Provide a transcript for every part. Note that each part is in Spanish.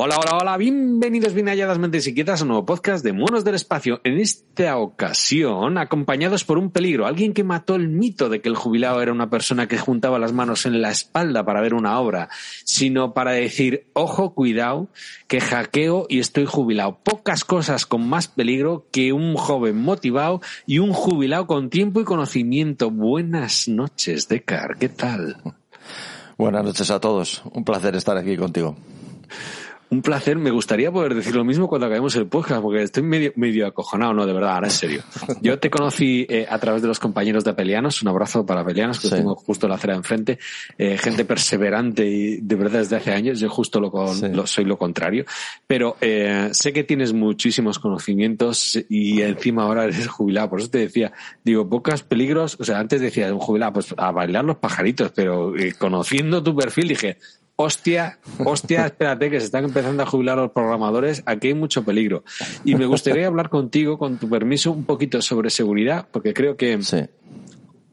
Hola, hola, hola, bienvenidos bien halladas mentes inquietas a un nuevo podcast de Monos del Espacio. En esta ocasión, acompañados por un peligro, alguien que mató el mito de que el jubilado era una persona que juntaba las manos en la espalda para ver una obra, sino para decir, ojo, cuidado, que hackeo y estoy jubilado. Pocas cosas con más peligro que un joven motivado y un jubilado con tiempo y conocimiento. Buenas noches, Decar, ¿qué tal? Buenas noches a todos, un placer estar aquí contigo. Un placer. Me gustaría poder decir lo mismo cuando acabemos el podcast, porque estoy medio, medio acojonado, no, de verdad, ahora en serio. Yo te conocí eh, a través de los compañeros de Apelianos, un abrazo para Apelianos, que tengo justo la acera enfrente, eh, gente perseverante y de verdad desde hace años, yo justo lo, lo soy lo contrario, pero eh, sé que tienes muchísimos conocimientos y encima ahora eres jubilado, por eso te decía, digo, pocos peligros, o sea, antes decía un jubilado, pues a bailar los pajaritos, pero conociendo tu perfil dije, hostia, hostia, espérate, que se están empezando a jubilar los programadores, aquí hay mucho peligro. Y me gustaría hablar contigo, con tu permiso, un poquito sobre seguridad, porque creo que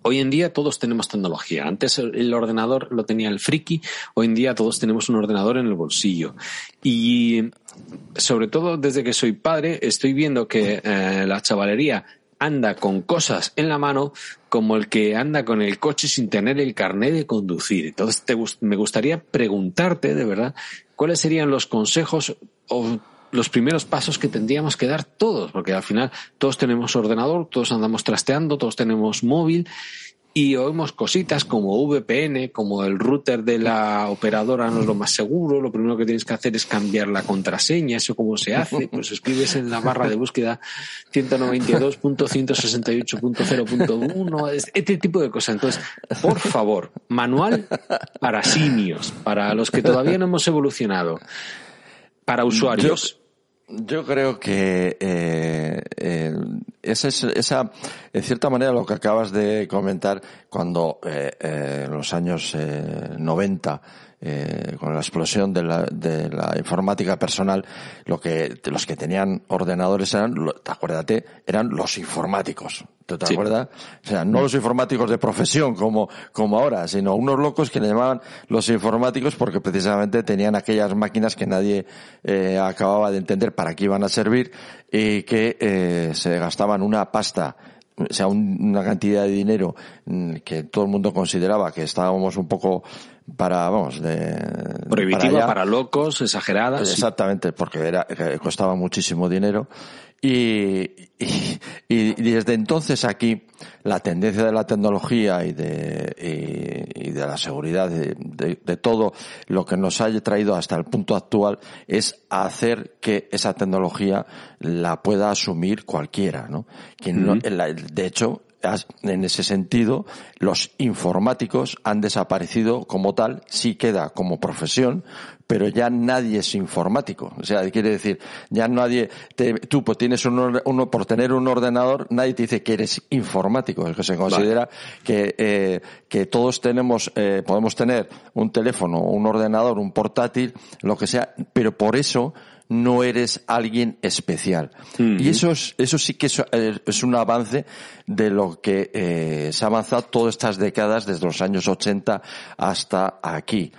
hoy en día todos tenemos tecnología. Antes el ordenador lo tenía el friki, hoy en día todos tenemos un ordenador en el bolsillo. Y sobre todo desde que soy padre, estoy viendo que eh, la chavalería anda con cosas en la mano como el que anda con el coche sin tener el carnet de conducir. Entonces me gustaría preguntarte, de verdad, cuáles serían los consejos o los primeros pasos que tendríamos que dar todos, porque al final todos tenemos ordenador, todos andamos trasteando, todos tenemos móvil y oímos cositas como VPN, como el router de la operadora no es lo más seguro, lo primero que tienes que hacer es cambiar la contraseña, eso cómo se hace, pues escribes en la barra de búsqueda 192.168.0.1, este tipo de cosas. Entonces, por favor, manual para simios, para los que todavía no hemos evolucionado, para usuarios. Yo creo que eh, eh, esa, esa, en cierta manera, lo que acabas de comentar, cuando eh, eh en los años eh, 90 eh, con la explosión de la, de la informática personal, lo que, los que tenían ordenadores eran, acuérdate, eran los informáticos. ¿Te, acuerdas? O sea, no los informáticos de profesión como, como ahora, sino unos locos que le llamaban los informáticos porque precisamente tenían aquellas máquinas que nadie eh, acababa de entender para qué iban a servir y que eh, se gastaban una pasta o sea, una cantidad de dinero mm, que todo el mundo consideraba que estábamos un poco para, vamos, de... Prohibitiva para, locos, exagerada. Exactamente, porque era, costaba muchísimo dinero. Y, y, desde entonces aquí la tendencia de la tecnología y de, y, de la seguridad de, de, todo lo que nos haya traído hasta el punto actual es hacer que esa tecnología la pueda asumir cualquiera, ¿no? Que de hecho, en ese sentido, los informáticos han desaparecido como tal, sí queda como profesión, pero ya nadie es informático. O sea, quiere decir, ya nadie, tú pues tienes uno, uno, por tener un ordenador, nadie te dice que eres informático. Es que se considera que, eh, que todos tenemos, eh, podemos tener un teléfono, un ordenador, un portátil, lo que sea, pero por eso no eres alguien especial. Y eso es, eso sí que es, eh, es un avance de lo que eh, se ha avanzado todas estas décadas, desde los años 80 hasta aquí.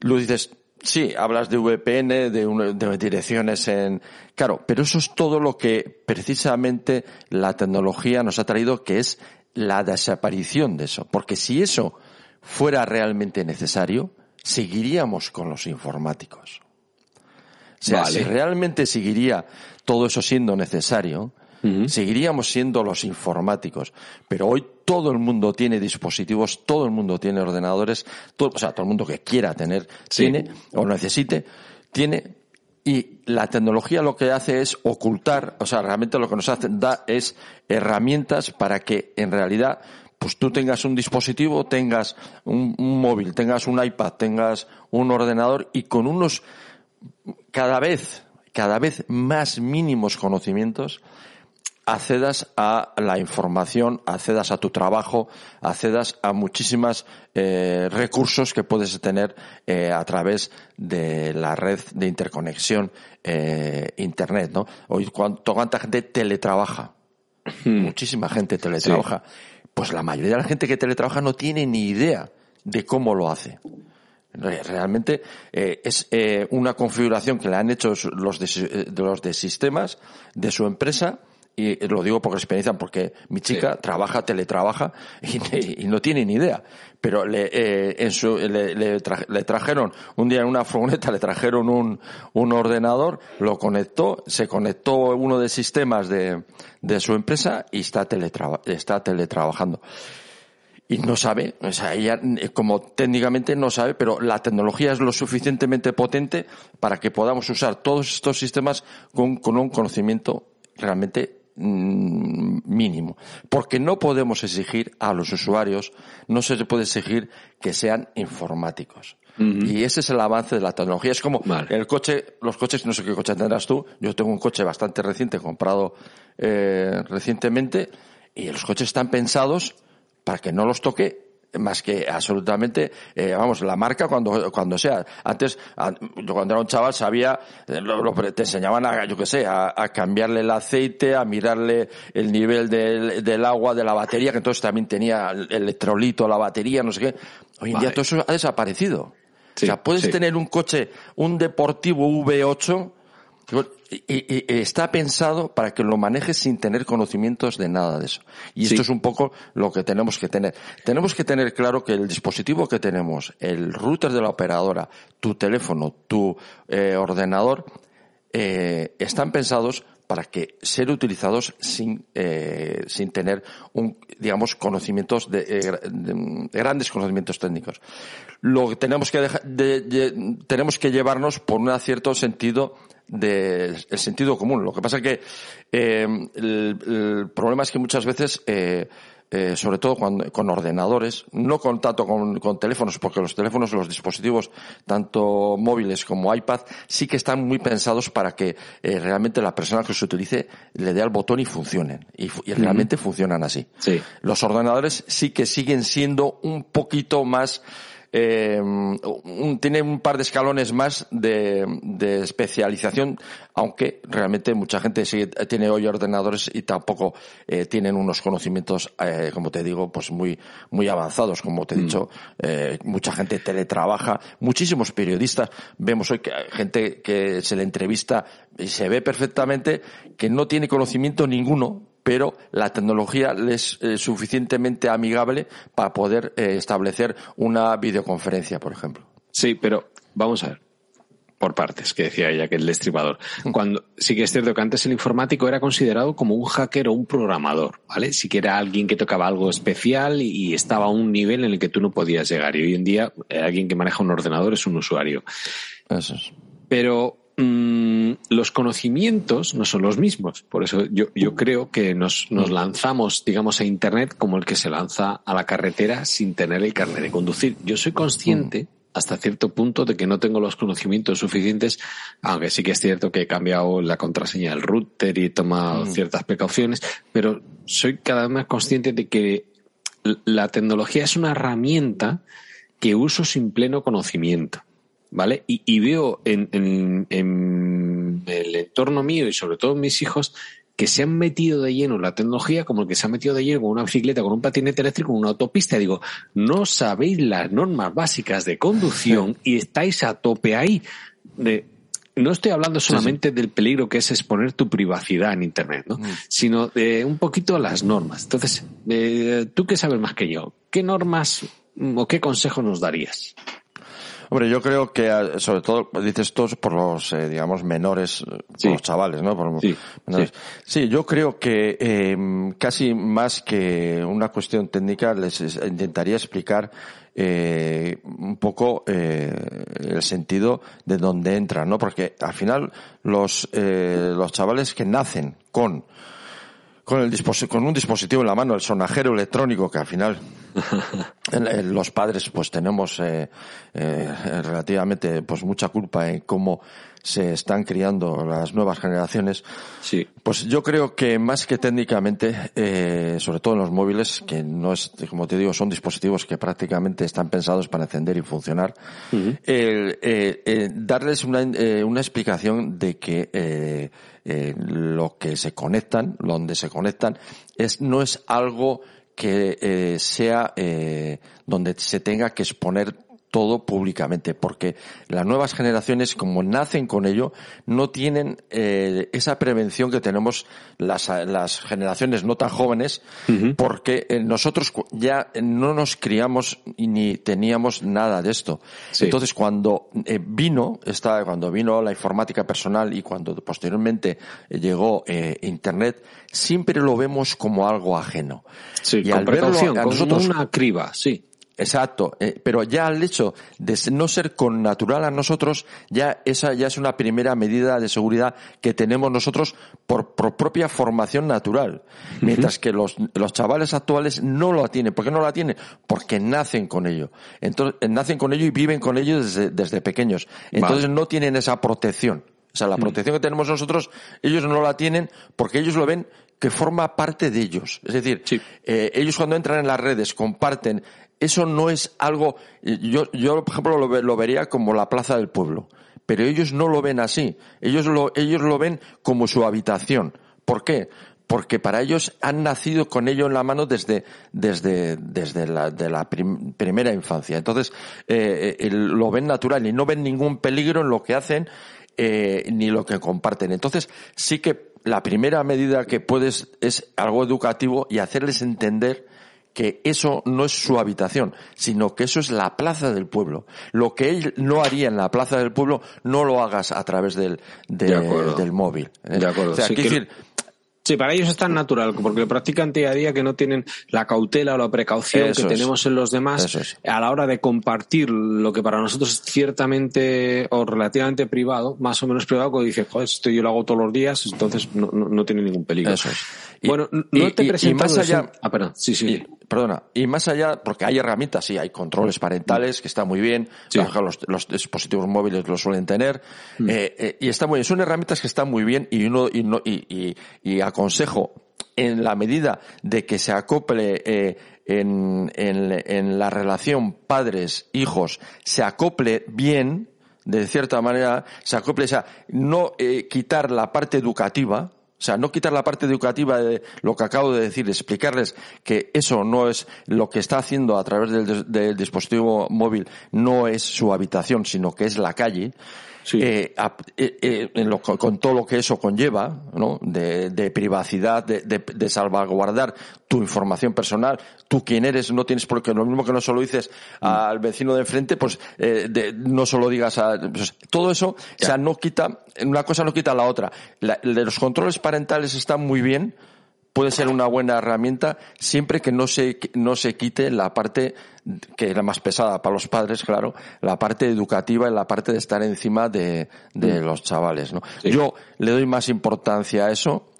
Lo dices, sí, hablas de VPN, de, de direcciones en, claro, pero eso es todo lo que precisamente la tecnología nos ha traído, que es la desaparición de eso. Porque si eso fuera realmente necesario, seguiríamos con los informáticos. O sea, si realmente seguiría todo eso siendo necesario, seguiríamos siendo los informáticos. Pero hoy todo el mundo tiene dispositivos, todo el mundo tiene ordenadores, todo, o sea, todo el mundo que quiera tener, tiene o necesite, tiene. Y la tecnología lo que hace es ocultar, o sea, realmente lo que nos hace, da es herramientas para que en realidad pues tú tengas un dispositivo, tengas un móvil, tengas un iPad, tengas un ordenador y con unos cada vez, cada vez más mínimos conocimientos, accedas a la información, accedas a tu trabajo, accedas a muchísimos eh, recursos que puedes tener eh, a través de la red de interconexión eh, Internet, ¿no? Hoy, ¿cuánta gente teletrabaja? Hmm. Muchísima gente teletrabaja. Pues la mayoría de la gente que teletrabaja no tiene ni idea de cómo lo hace. Realmente eh, es eh, una configuración que le han hecho los de, los de sistemas de su empresa y lo digo por experiencia porque mi chica trabaja, teletrabaja y, y, no tiene ni idea. Pero le, eh, en su, le, le, trajeron, un día en una furgoneta le trajeron un, un ordenador, lo conectó, se conectó uno de sistemas de, de su empresa y está, teletraba, está teletrabajando. Y no sabe, o sea, ella eh, como técnicamente no sabe, pero la tecnología es lo suficientemente potente para que podamos usar todos estos sistemas con, con un conocimiento realmente mínimo. Porque no podemos exigir a los usuarios, no se puede exigir que sean informáticos. Y ese es el avance de la tecnología. Es como el coche, los coches, no sé qué coche tendrás tú. Yo tengo un coche bastante reciente, comprado eh, recientemente, y los coches están pensados para que no los toque más que absolutamente, eh, vamos, la marca cuando, cuando sea. Antes, yo cuando era un chaval sabía, eh, lo, te enseñaban a, yo qué sé, a, cambiarle el aceite, a mirarle el nivel del, del, agua de la batería, que entonces también tenía el electrolito, la batería, no sé qué. Hoy en día todo eso ha desaparecido. o sea, puedes tener un coche, un deportivo V8, y, está pensado para que lo manejes sin tener conocimientos de nada de eso. Y esto es un poco lo que tenemos que tener. Tenemos que tener claro que el dispositivo que tenemos, el router de la operadora, tu teléfono, tu eh, ordenador, eh, están pensados para que ser utilizados sin eh, sin tener un digamos conocimientos de, de, grandes conocimientos técnicos lo que tenemos que dejar, de, tenemos que llevarnos por un cierto sentido del sentido común. Lo que pasa es que eh, el, problema es que muchas veces, eh, eh, sobre todo con ordenadores, no con tanto con, con, teléfonos, porque los teléfonos, los dispositivos, tanto móviles como iPad, sí que están muy pensados para que eh, realmente la persona que se utilice le dé al botón y funcionen. Y, y realmente funcionan así. Sí. Los ordenadores sí que siguen siendo un poquito más eh, un, tiene un par de escalones más de, de, especialización, aunque realmente mucha gente sigue, tiene hoy ordenadores y tampoco eh, tienen unos conocimientos, eh, como te digo, pues muy, muy avanzados, como te he mm. dicho, eh, mucha gente teletrabaja, muchísimos periodistas, vemos hoy que hay gente que se le entrevista y se ve perfectamente que no tiene conocimiento ninguno pero la tecnología es eh, suficientemente amigable para poder eh, establecer una videoconferencia, por ejemplo. Sí, pero vamos a ver. Por partes, que decía ella, que el destripador. Cuando, sí que es cierto que antes el informático era considerado como un hacker o un programador, ¿vale? Sí que era alguien que tocaba algo especial y estaba a un nivel en el que tú no podías llegar. Y hoy en día, eh, alguien que maneja un ordenador es un usuario. Eso es. Pero Mm, los conocimientos no son los mismos. Por eso yo, yo creo que nos, nos, lanzamos, digamos, a Internet como el que se lanza a la carretera sin tener el carnet de conducir. Yo soy consciente hasta cierto punto de que no tengo los conocimientos suficientes, aunque sí que es cierto que he cambiado la contraseña del router y he tomado ciertas precauciones, pero soy cada vez más consciente de que la tecnología es una herramienta que uso sin pleno conocimiento. ¿Vale? Y, y veo en, en, en, el entorno mío y sobre todo en mis hijos que se han metido de lleno en la tecnología como el que se ha metido de lleno con una bicicleta, con un patinete eléctrico, con una autopista. digo, no sabéis las normas básicas de conducción y estáis a tope ahí. De, no estoy hablando solamente del peligro que es exponer tu privacidad en Internet, ¿no? Mm. sino de un poquito las normas. Entonces, eh, tú que sabes más que yo, ¿qué normas o qué consejo nos darías? Hombre, yo creo que ah, sobre todo dices todos por los, eh, digamos, menores, eh, por los chavales, ¿no? Por sí, sí. sí, yo creo que eh, casi más que una cuestión técnica les intentaría explicar eh, un poco eh, el sentido de dónde entran, ¿no? Porque al final los eh, los chavales que nacen con con, el con un dispositivo en la mano, el sonajero electrónico, que al final los padres pues tenemos eh, eh, relativamente pues mucha culpa en cómo se están criando las nuevas generaciones. Sí. Pues yo creo que más que técnicamente, eh, sobre todo en los móviles, que no es, como te digo, son dispositivos que prácticamente están pensados para encender y funcionar, darles una, una explicación de que eh, lo que se conectan, donde se conectan, es, no es algo que eh, sea eh, donde se tenga que exponer todo públicamente, porque las nuevas generaciones, como nacen con ello, no tienen eh, esa prevención que tenemos las, las generaciones no tan jóvenes, porque eh, nosotros ya no nos criamos ni teníamos nada de esto. Entonces, cuando eh, vino, esta, cuando vino la informática personal y cuando posteriormente llegó Internet, siempre lo vemos como algo ajeno. Sí, y al verlo, a nosotros, una criba, sí. Exacto, eh, pero ya el hecho de no ser con natural a nosotros, ya esa ya es una primera medida de seguridad que tenemos nosotros por, propia formación natural. Mientras que los, los chavales actuales no lo tienen. ¿Por qué no la tienen? Porque nacen con ello. Entonces, eh, nacen con ello y viven con ello desde, desde pequeños. Entonces no tienen esa protección. O sea, la protección que tenemos nosotros, ellos no la tienen porque ellos lo ven que forma parte de ellos. Es decir, eh, ellos cuando entran en las redes comparten eso no es algo, yo, yo por ejemplo lo, vería como la plaza del pueblo, pero ellos no lo ven así, ellos lo, ellos lo ven como su habitación. ¿Por qué? Porque para ellos han nacido con ello en la mano desde, desde, desde la, de la primera infancia. Entonces, eh, eh, lo ven natural y no ven ningún peligro en lo que hacen eh, ni lo que comparten. Entonces, sí que la primera medida que puedes es algo educativo y hacerles entender que eso no es su habitación, sino que eso es la plaza del pueblo. Lo que él no haría en la plaza del pueblo, no lo hagas a través del, del móvil. ¿eh? De acuerdo. O sea, decir, Sí, para ellos es tan natural, porque lo practican día a día que no tienen la cautela o la precaución que tenemos en los demás a la hora de compartir lo que para nosotros es ciertamente o relativamente privado, más o menos privado, cuando dices, joder, esto yo lo hago todos los días, entonces no, no, tiene ningún peligro. Eso es. bueno, no te y, más allá, ah, perdón, sí, sí. Perdona, y más allá, porque hay herramientas, sí, hay controles parentales que están muy bien, los, los, dispositivos móviles lo suelen tener, mm. eh, eh, y está muy bien, son herramientas que están muy bien y uno, y, no, y, y, y consejo, en la medida de que se acople eh, en, en, la relación padres-hijos, se acople bien, de cierta manera, se acople, o sea, no eh, quitar la parte educativa, o sea, no quitar la parte educativa de lo que acabo de decir, explicarles que eso no es lo que está haciendo a través del, del dispositivo móvil, no es su habitación, sino que es la calle. Eh, eh, eh, con todo lo que eso conlleva, ¿no? De, privacidad, de, salvaguardar tu información personal, tú quién eres, no tienes porque lo mismo que no solo dices al vecino de enfrente, pues no solo digas a, pues, todo eso, o sea, no quita, una cosa no quita la otra. los controles parentales están muy bien, puede ser una buena herramienta siempre que no se, no se quite la parte que era más pesada para los padres, claro, la parte educativa y la parte de estar encima de, de mm. los chavales, ¿no? Yo le doy más importancia a eso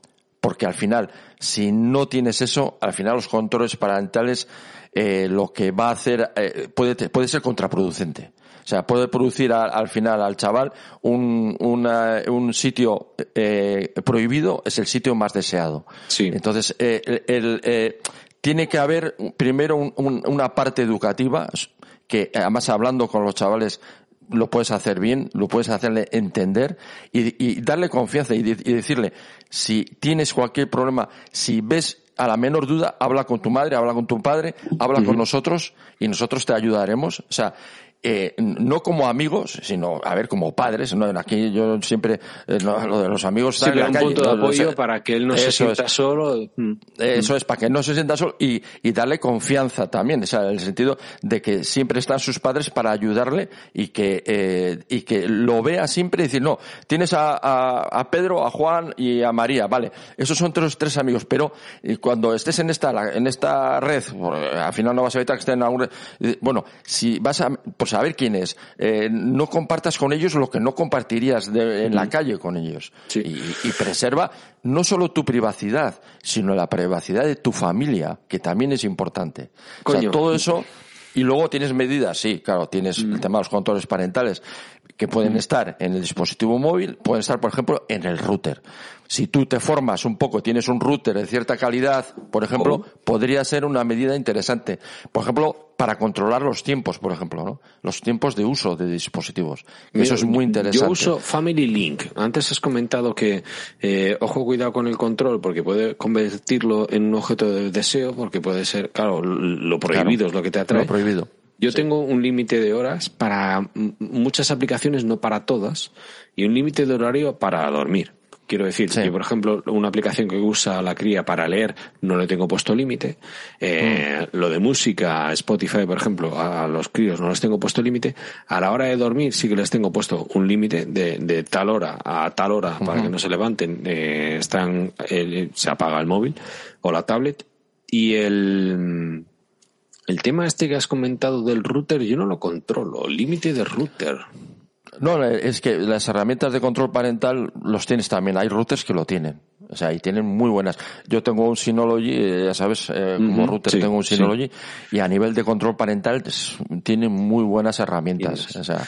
porque al final, si no tienes eso, al final los controles parentales eh, lo que va a hacer eh, puede, puede ser contraproducente. O sea, puede producir al final al chaval un, un sitio eh, prohibido, es el sitio más deseado. Sí. Entonces, eh, el, eh, tiene que haber primero una parte educativa, que además hablando con los chavales lo puedes hacer bien, lo puedes hacerle entender y, darle confianza y, decirle, si tienes cualquier problema, si ves a la menor duda, habla con tu madre, habla con tu padre, habla con nosotros y nosotros te ayudaremos. O sea, eh, no como amigos, sino, a ver, como padres. ¿no? Aquí yo siempre, eh, lo de los amigos la un punto de apoyo para que él no se sienta solo. Mm. Eso es, para que no se sienta solo y, y darle confianza también, o sea, en el sentido de que siempre están sus padres para ayudarle y que, eh, y que lo vea siempre y decir, no, tienes a, a, a, Pedro, a Juan y a María, vale, esos son tres, tres amigos, pero cuando estés en esta, en esta red, al final no vas a evitar que estén en alguna, bueno, si vas a, pues saber quién es. Eh, no compartas con ellos lo que no compartirías en la calle con ellos. Y, preserva no solo tu privacidad, sino la privacidad de tu familia, que también es importante. O sea, todo eso. Y luego tienes medidas, sí, claro, tienes el tema de los controles parentales que pueden estar en el dispositivo móvil, pueden estar, por ejemplo, en el router. Si tú te formas un poco, tienes un router de cierta calidad, por ejemplo, podría ser una medida interesante. Por ejemplo, para controlar los tiempos, por ejemplo, ¿no? Los tiempos de uso de dispositivos. Eso es muy interesante. Yo uso Family Link. Antes has comentado que, eh, ojo, cuidado con el control, porque puede convertirlo en un objeto de deseo, porque puede ser, claro, lo prohibido es lo que te atrae. Lo prohibido Yo tengo un límite de horas para muchas aplicaciones, no para todas, y un límite de horario para dormir. Quiero decir, que por ejemplo, una aplicación que usa la cría para leer no le tengo puesto límite. Eh, mm. Lo de música, Spotify, por ejemplo, a los críos no les tengo puesto límite. A la hora de dormir sí que les tengo puesto un límite de, de, tal hora a tal hora para que no se levanten. Eh, están, se apaga el móvil o la tablet. Y el, el tema este que has comentado del router, yo no lo controlo. Límite de router. No, es que las herramientas de control parental los tienes también. Hay routers que lo tienen. O sea, y tienen muy buenas. Yo tengo un Synology, eh, ya sabes, eh, como router tengo un Synology, y a nivel de control parental tiene muy buenas herramientas. O sea,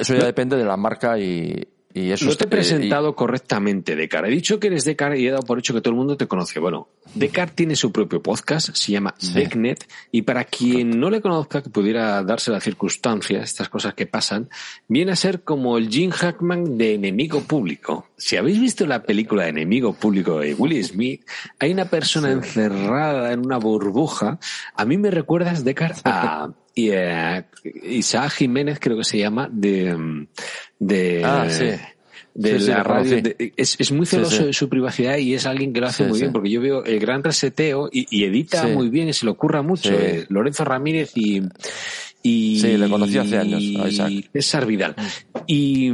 eso ya depende de la marca y, y eso no te he presentado correctamente, Decar. He dicho que eres Decar y he dado por hecho que todo el mundo te conoce. Bueno, Decar tiene su propio podcast, se llama Decnet, y para quien no le conozca, que pudiera darse la circunstancia, estas cosas que pasan, viene a ser como el Jim Hackman de Enemigo Público. Si habéis visto la película de Enemigo Público de Willie Smith, hay una persona encerrada en una burbuja. A mí me recuerdas, Decar, a... y Isaac Jiménez creo que se llama de de ah, sí. de la radio es, es, muy celoso de su privacidad y es alguien que lo hace muy bien porque yo veo el gran reseteo y, y edita muy bien y se le ocurra mucho eh, Lorenzo Ramírez y y sí, le conocí hace años César Vidal. Y,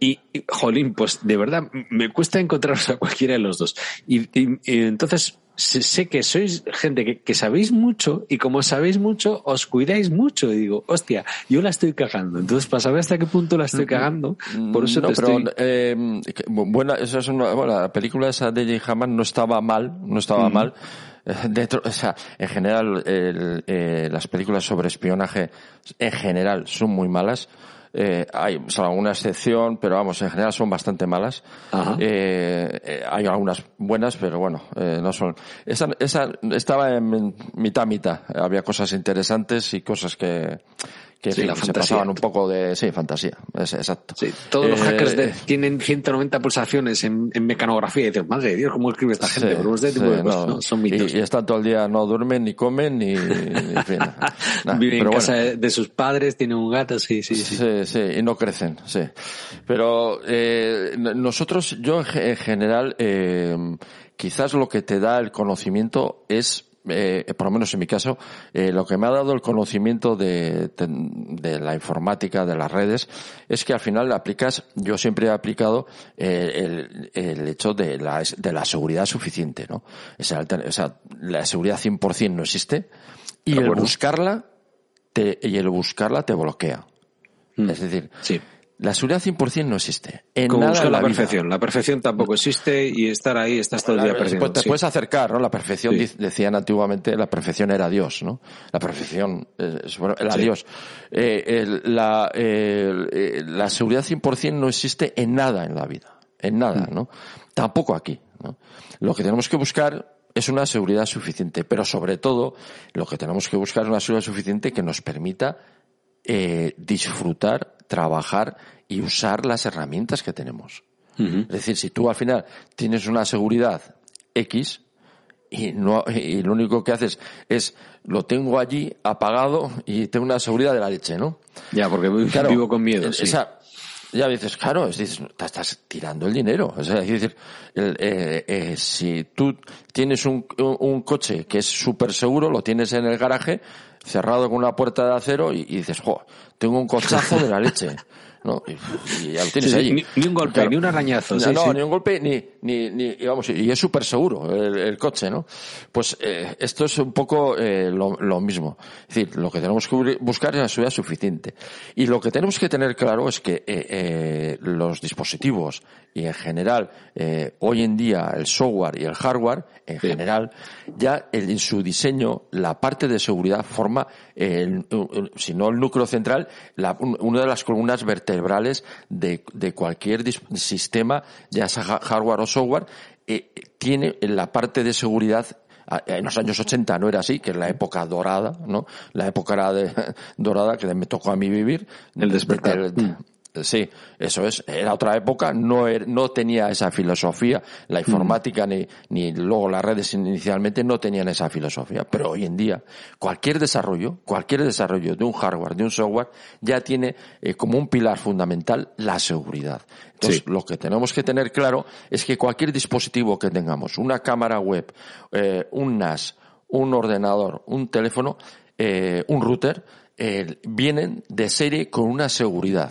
y, jolín, pues de verdad me cuesta encontrar a cualquiera de los dos. y, y entonces sé que sois gente que, sabéis mucho y como sabéis mucho, os cuidáis mucho. Y digo, hostia, yo la estoy cagando. Entonces, para saber hasta qué punto la estoy cagando, por eso no, pero, eh, buena, esa es una, bueno, la película esa de Jay Hammond no estaba mal, no estaba mal. Dentro, o sea, en general, el, eh, las películas sobre espionaje, en general, son muy malas. Eh, hay alguna excepción, pero vamos, en general son bastante malas. Eh, eh, hay algunas buenas, pero bueno, eh, no son. Esa, esa estaba en mitad mitad. Había cosas interesantes y cosas que que sí, se pasaban un poco de sí fantasía es, exacto. Sí, todos los hackers eh, tienen 190 pulsaciones en, en, mecanografía y dices madre de Dios cómo escribe esta gente pero este tipo de cosas, no, son mitos. y, están todo el día no duermen ni comen ni, en fin, viven en casa de sus padres tienen un gato sí sí sí. Sí, sí y no crecen sí. Pero eh, nosotros yo en general eh, quizás lo que te da el conocimiento es eh, por lo menos en mi caso, eh, lo que me ha dado el conocimiento de, de, la informática, de las redes, es que al final aplicas, yo siempre he aplicado eh, el, el, hecho de la, de la seguridad suficiente, ¿no? O sea, la seguridad 100% no existe y el buscarla te, y el buscarla te bloquea. Mm. Es decir, sí. La seguridad 100% no existe. En Como nada la, perfección. La perfección tampoco existe y estar ahí estás todo el día perdiendo. Te puedes acercar, ¿no? La perfección, decían antiguamente, la perfección era Dios, ¿no? La perfección eh, era Dios. Eh, la, eh, la seguridad 100% no existe en nada en la vida. En nada, mm. ¿no? Tampoco aquí, ¿no? Lo que tenemos que buscar es una seguridad suficiente, pero sobre todo lo que tenemos que buscar es una seguridad suficiente que nos permita eh, disfrutar, trabajar y usar las herramientas que tenemos. Es decir, si tú al final tienes una seguridad X y no y lo único que haces es lo tengo allí apagado y tengo una seguridad de la leche, ¿no? Ya, porque vivo con miedo. Sí. Esa, ya dices, claro, es decir, estás tirando el dinero. O sea, es decir, eh, eh, si tú tienes un, un coche que es súper seguro, lo tienes en el garaje, cerrado con una puerta de acero y, dices, jo, tengo un cochazo de la leche. ¿no? Y, ya lo tienes ahí. Ni, un golpe, ni un arañazo. No, ni un golpe, ni, ni, ni vamos, y es súper seguro el, coche, ¿no? Pues eh, esto es un poco eh, lo, lo, mismo. Es decir, lo que tenemos que buscar es la seguridad suficiente. Y lo que tenemos que tener claro es que eh, los dispositivos y en general, hoy en día el software y el hardware, en general, ya en su diseño, la parte de seguridad forma, el, si no el núcleo central, la, una de las columnas vertebrales de, de cualquier sistema, ya sea hardware o software, eh, tiene la parte de seguridad en los años 80 no era así, que es la época dorada, ¿no? La época era de, dorada que me tocó a mí vivir. El despertar. Mm. Sí, eso es. Era otra época, no, er, no tenía esa filosofía. La informática ni, ni luego las redes inicialmente no tenían esa filosofía. Pero hoy en día, cualquier desarrollo, cualquier desarrollo de un hardware, de un software, ya tiene eh, como un pilar fundamental la seguridad. Entonces, lo que tenemos que tener claro es que cualquier dispositivo que tengamos, una cámara web, eh, un NAS, un ordenador, un teléfono, eh, un router, vienen de serie con una seguridad.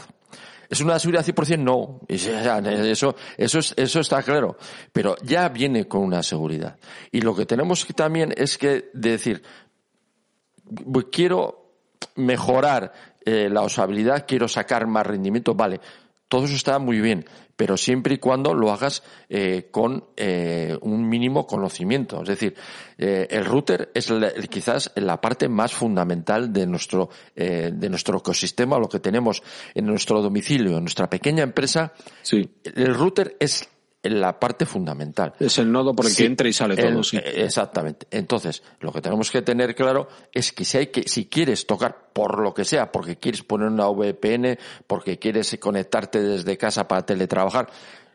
¿Es una seguridad 100%? No. Eso, eso, eso está claro. Pero ya viene con una seguridad. Y lo que tenemos que también es que decir, quiero mejorar eh, la usabilidad, quiero sacar más rendimiento, vale. Todo eso está muy bien pero siempre y cuando lo hagas eh, con eh, un mínimo conocimiento. Es decir, eh, el router es quizás la parte más fundamental de nuestro, de nuestro ecosistema, lo que tenemos en nuestro domicilio, en nuestra pequeña empresa. Sí. El router es la parte fundamental. Es el nodo por el que entra y sale todo, sí. Exactamente. Entonces, lo que tenemos que tener claro es que si hay que, si quieres tocar por lo que sea, porque quieres poner una VPN, porque quieres conectarte desde casa para teletrabajar,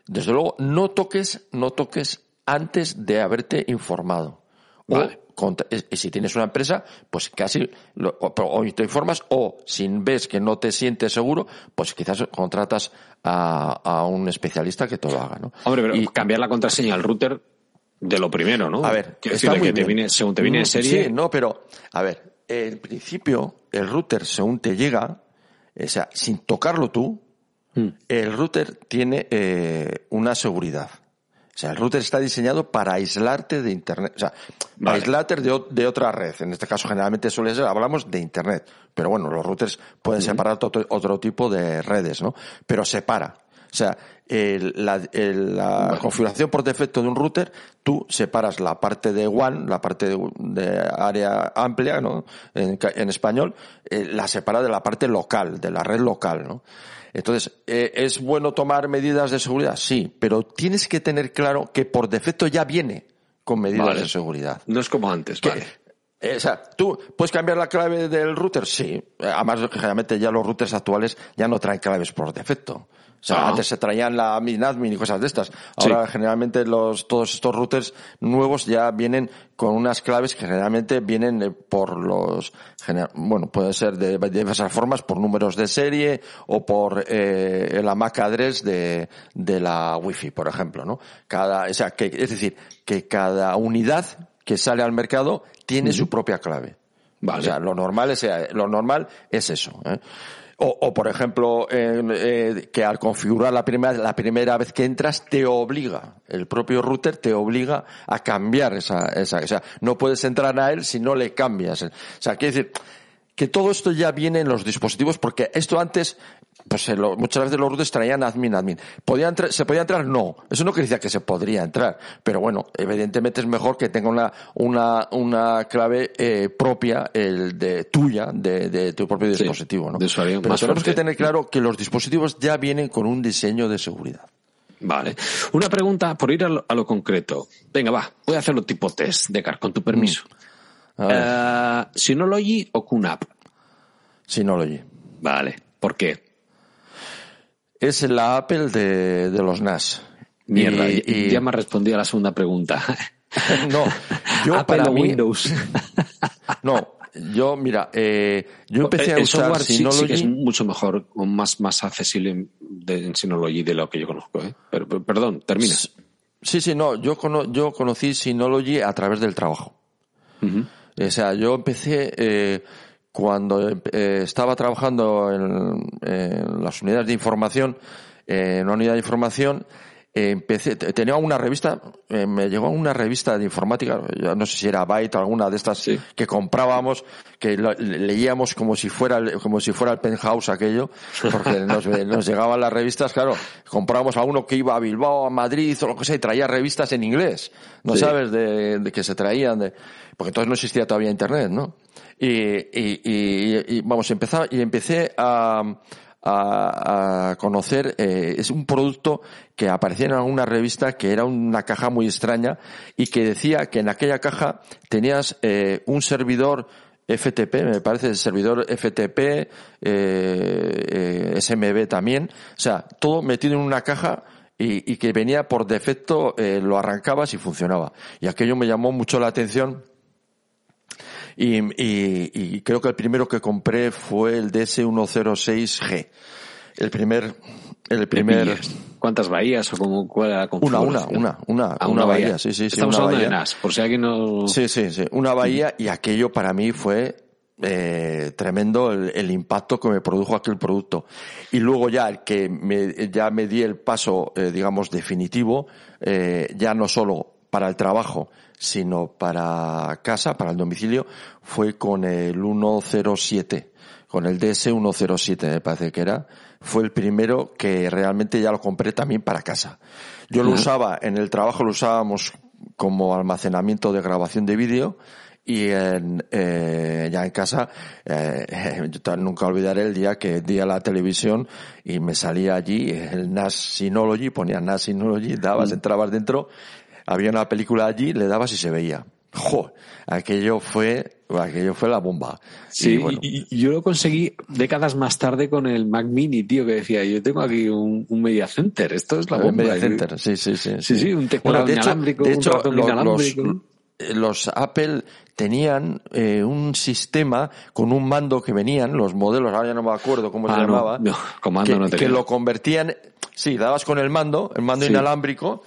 desde luego no toques, no toques antes de haberte informado. Vale y si tienes una empresa, pues casi o te informas o si ves que no te sientes seguro, pues quizás contratas a, un especialista que te lo haga, ¿no? Hombre, pero cambiar la contraseña al router de lo primero, ¿no? A ver, está muy que te según te viene en mm, serie. Sí, no, pero a ver, en principio el router según te llega, o sea, sin tocarlo tú, mm. el router tiene eh, una seguridad. O sea, el router está diseñado para aislarte de Internet. O sea, para aislarte de, otra red. En este caso, generalmente suele ser, hablamos de Internet. Pero bueno, los routers pueden separar otro, tipo de redes, ¿no? Pero separa. O sea, la, configuración por defecto de un router, tú separas la parte de WAN, la parte de, área amplia, ¿no? En, español, eh, la separa de la parte local, de la red local, ¿no? Entonces, eh, ¿es bueno tomar medidas de seguridad? Sí, pero tienes que tener claro que por defecto ya viene con medidas de seguridad. No es como antes, vale. Eh, o sea, tú puedes cambiar la clave del router, sí. Además, generalmente ya los routers actuales ya no traen claves por defecto. O sea, antes se traían la admin y cosas de estas. Ahora generalmente los, todos estos routers nuevos ya vienen con unas claves que generalmente vienen eh, por los, bueno, puede ser de, diversas formas, por números de serie o por eh, la MAC address de, de la Wi-Fi, por ejemplo, ¿no? Cada, o sea, que, es decir, que cada unidad que sale al mercado tiene su propia clave. Vale. O sea, lo normal es, lo normal es eso. ¿eh? O, por ejemplo, eh, que al configurar la primera, la primera vez que entras te obliga, el propio router te obliga a cambiar esa, esa, o sea, no puedes entrar a él si no le cambias. O sea, quiere decir, que todo esto ya viene en los dispositivos porque esto antes pues muchas veces los routers traían admin, admin. ¿Podía ¿Se podía entrar? No. Eso no quiere decir que se podría entrar. Pero bueno, evidentemente es mejor que tenga una, una, una clave eh, propia, el de tuya, de, de tu propio dispositivo, ¿no? Pero tenemos que tener claro que los dispositivos ya vienen con un diseño de seguridad. Vale. Una pregunta por ir a lo, concreto. Venga, va. Voy a hacerlo tipo test, Decar, con tu permiso. Mm. Uh, ¿Synology o QNAP? Synology. Vale. ¿Por qué? Es la Apple de, de los NAS. Mierda, y, ya me respondido a la segunda pregunta. no, yo Apple para Windows. no, yo, mira, eh, yo empecé a usar Synology. Sí, que es mucho mejor, más, más accesible en Synology de lo que yo conozco. ¿eh? Pero, perdón, termina. Sí, sí, no, yo, yo conocí Synology a través del trabajo. O sea, yo empecé, eh, cuando eh, estaba trabajando en, las unidades de información, en una unidad de información, empecé, tenía una revista, eh, me llegó una revista de informática, no sé si era Byte o alguna de estas que comprábamos, que leíamos como si fuera, el, como si fuera el penthouse aquello, porque nos, nos, llegaban las revistas, claro, comprábamos a uno que iba a Bilbao, a Madrid o lo que sea, y traía revistas en inglés, no sabes de, de, que se traían de, porque entonces no existía todavía internet, ¿no? Y, y, y, y vamos, empezar, y empecé a, a, a conocer, eh, es un producto que aparecía en alguna revista que era una caja muy extraña y que decía que en aquella caja tenías eh, un servidor FTP, me parece el servidor FTP, eh, eh, SMB también, o sea, todo metido en una caja y, y que venía por defecto, eh, lo arrancabas y funcionaba. Y aquello me llamó mucho la atención. Y, y, y creo que el primero que compré fue el DS106G. El primer, el primer. ¿Cuántas bahías o como cuál era la Una, una, una, una, Ah, una, bahía. sí, sí, sí. Estamos una hablando bahía. de NAS, por si alguien no... Sí, sí, sí. Una bahía y aquello para mí fue eh, tremendo el, el impacto que me produjo aquel producto. Y luego ya el que me, ya me di el paso, eh, digamos, definitivo, eh, ya no solo para el trabajo, sino para casa, para el domicilio, fue con el 107, con el DS107 me parece que era. Fue el primero que realmente ya lo compré también para casa. Yo lo usaba, en el trabajo lo usábamos como almacenamiento de grabación de vídeo y en, eh, ya en casa eh, yo nunca olvidaré el día que di a la televisión y me salía allí el NAS Synology, ponía NAS Synology, dabas, entrabas dentro, había una película allí, le dabas y se veía. ¡Jo! Aquello fue, aquello fue la bomba. Sí, Y bueno, y, y yo lo conseguí décadas más tarde con el Mac Mini, tío, que decía, yo tengo aquí un, un Media Center, esto es la bomba. Media Center, sí, sí, sí. Sí, sí, un teclado de hecho, inalámbrico, de un hecho, ratón lo- inalámbrico. los, los Apple tenían eh, un sistema con un mando que venían, los modelos, ahora ya no me acuerdo cómo se Ah, no, llamaba, no, comando que, no te que queda. lo convertían, sí, dabas con el mando, el mando Sí. inalámbrico,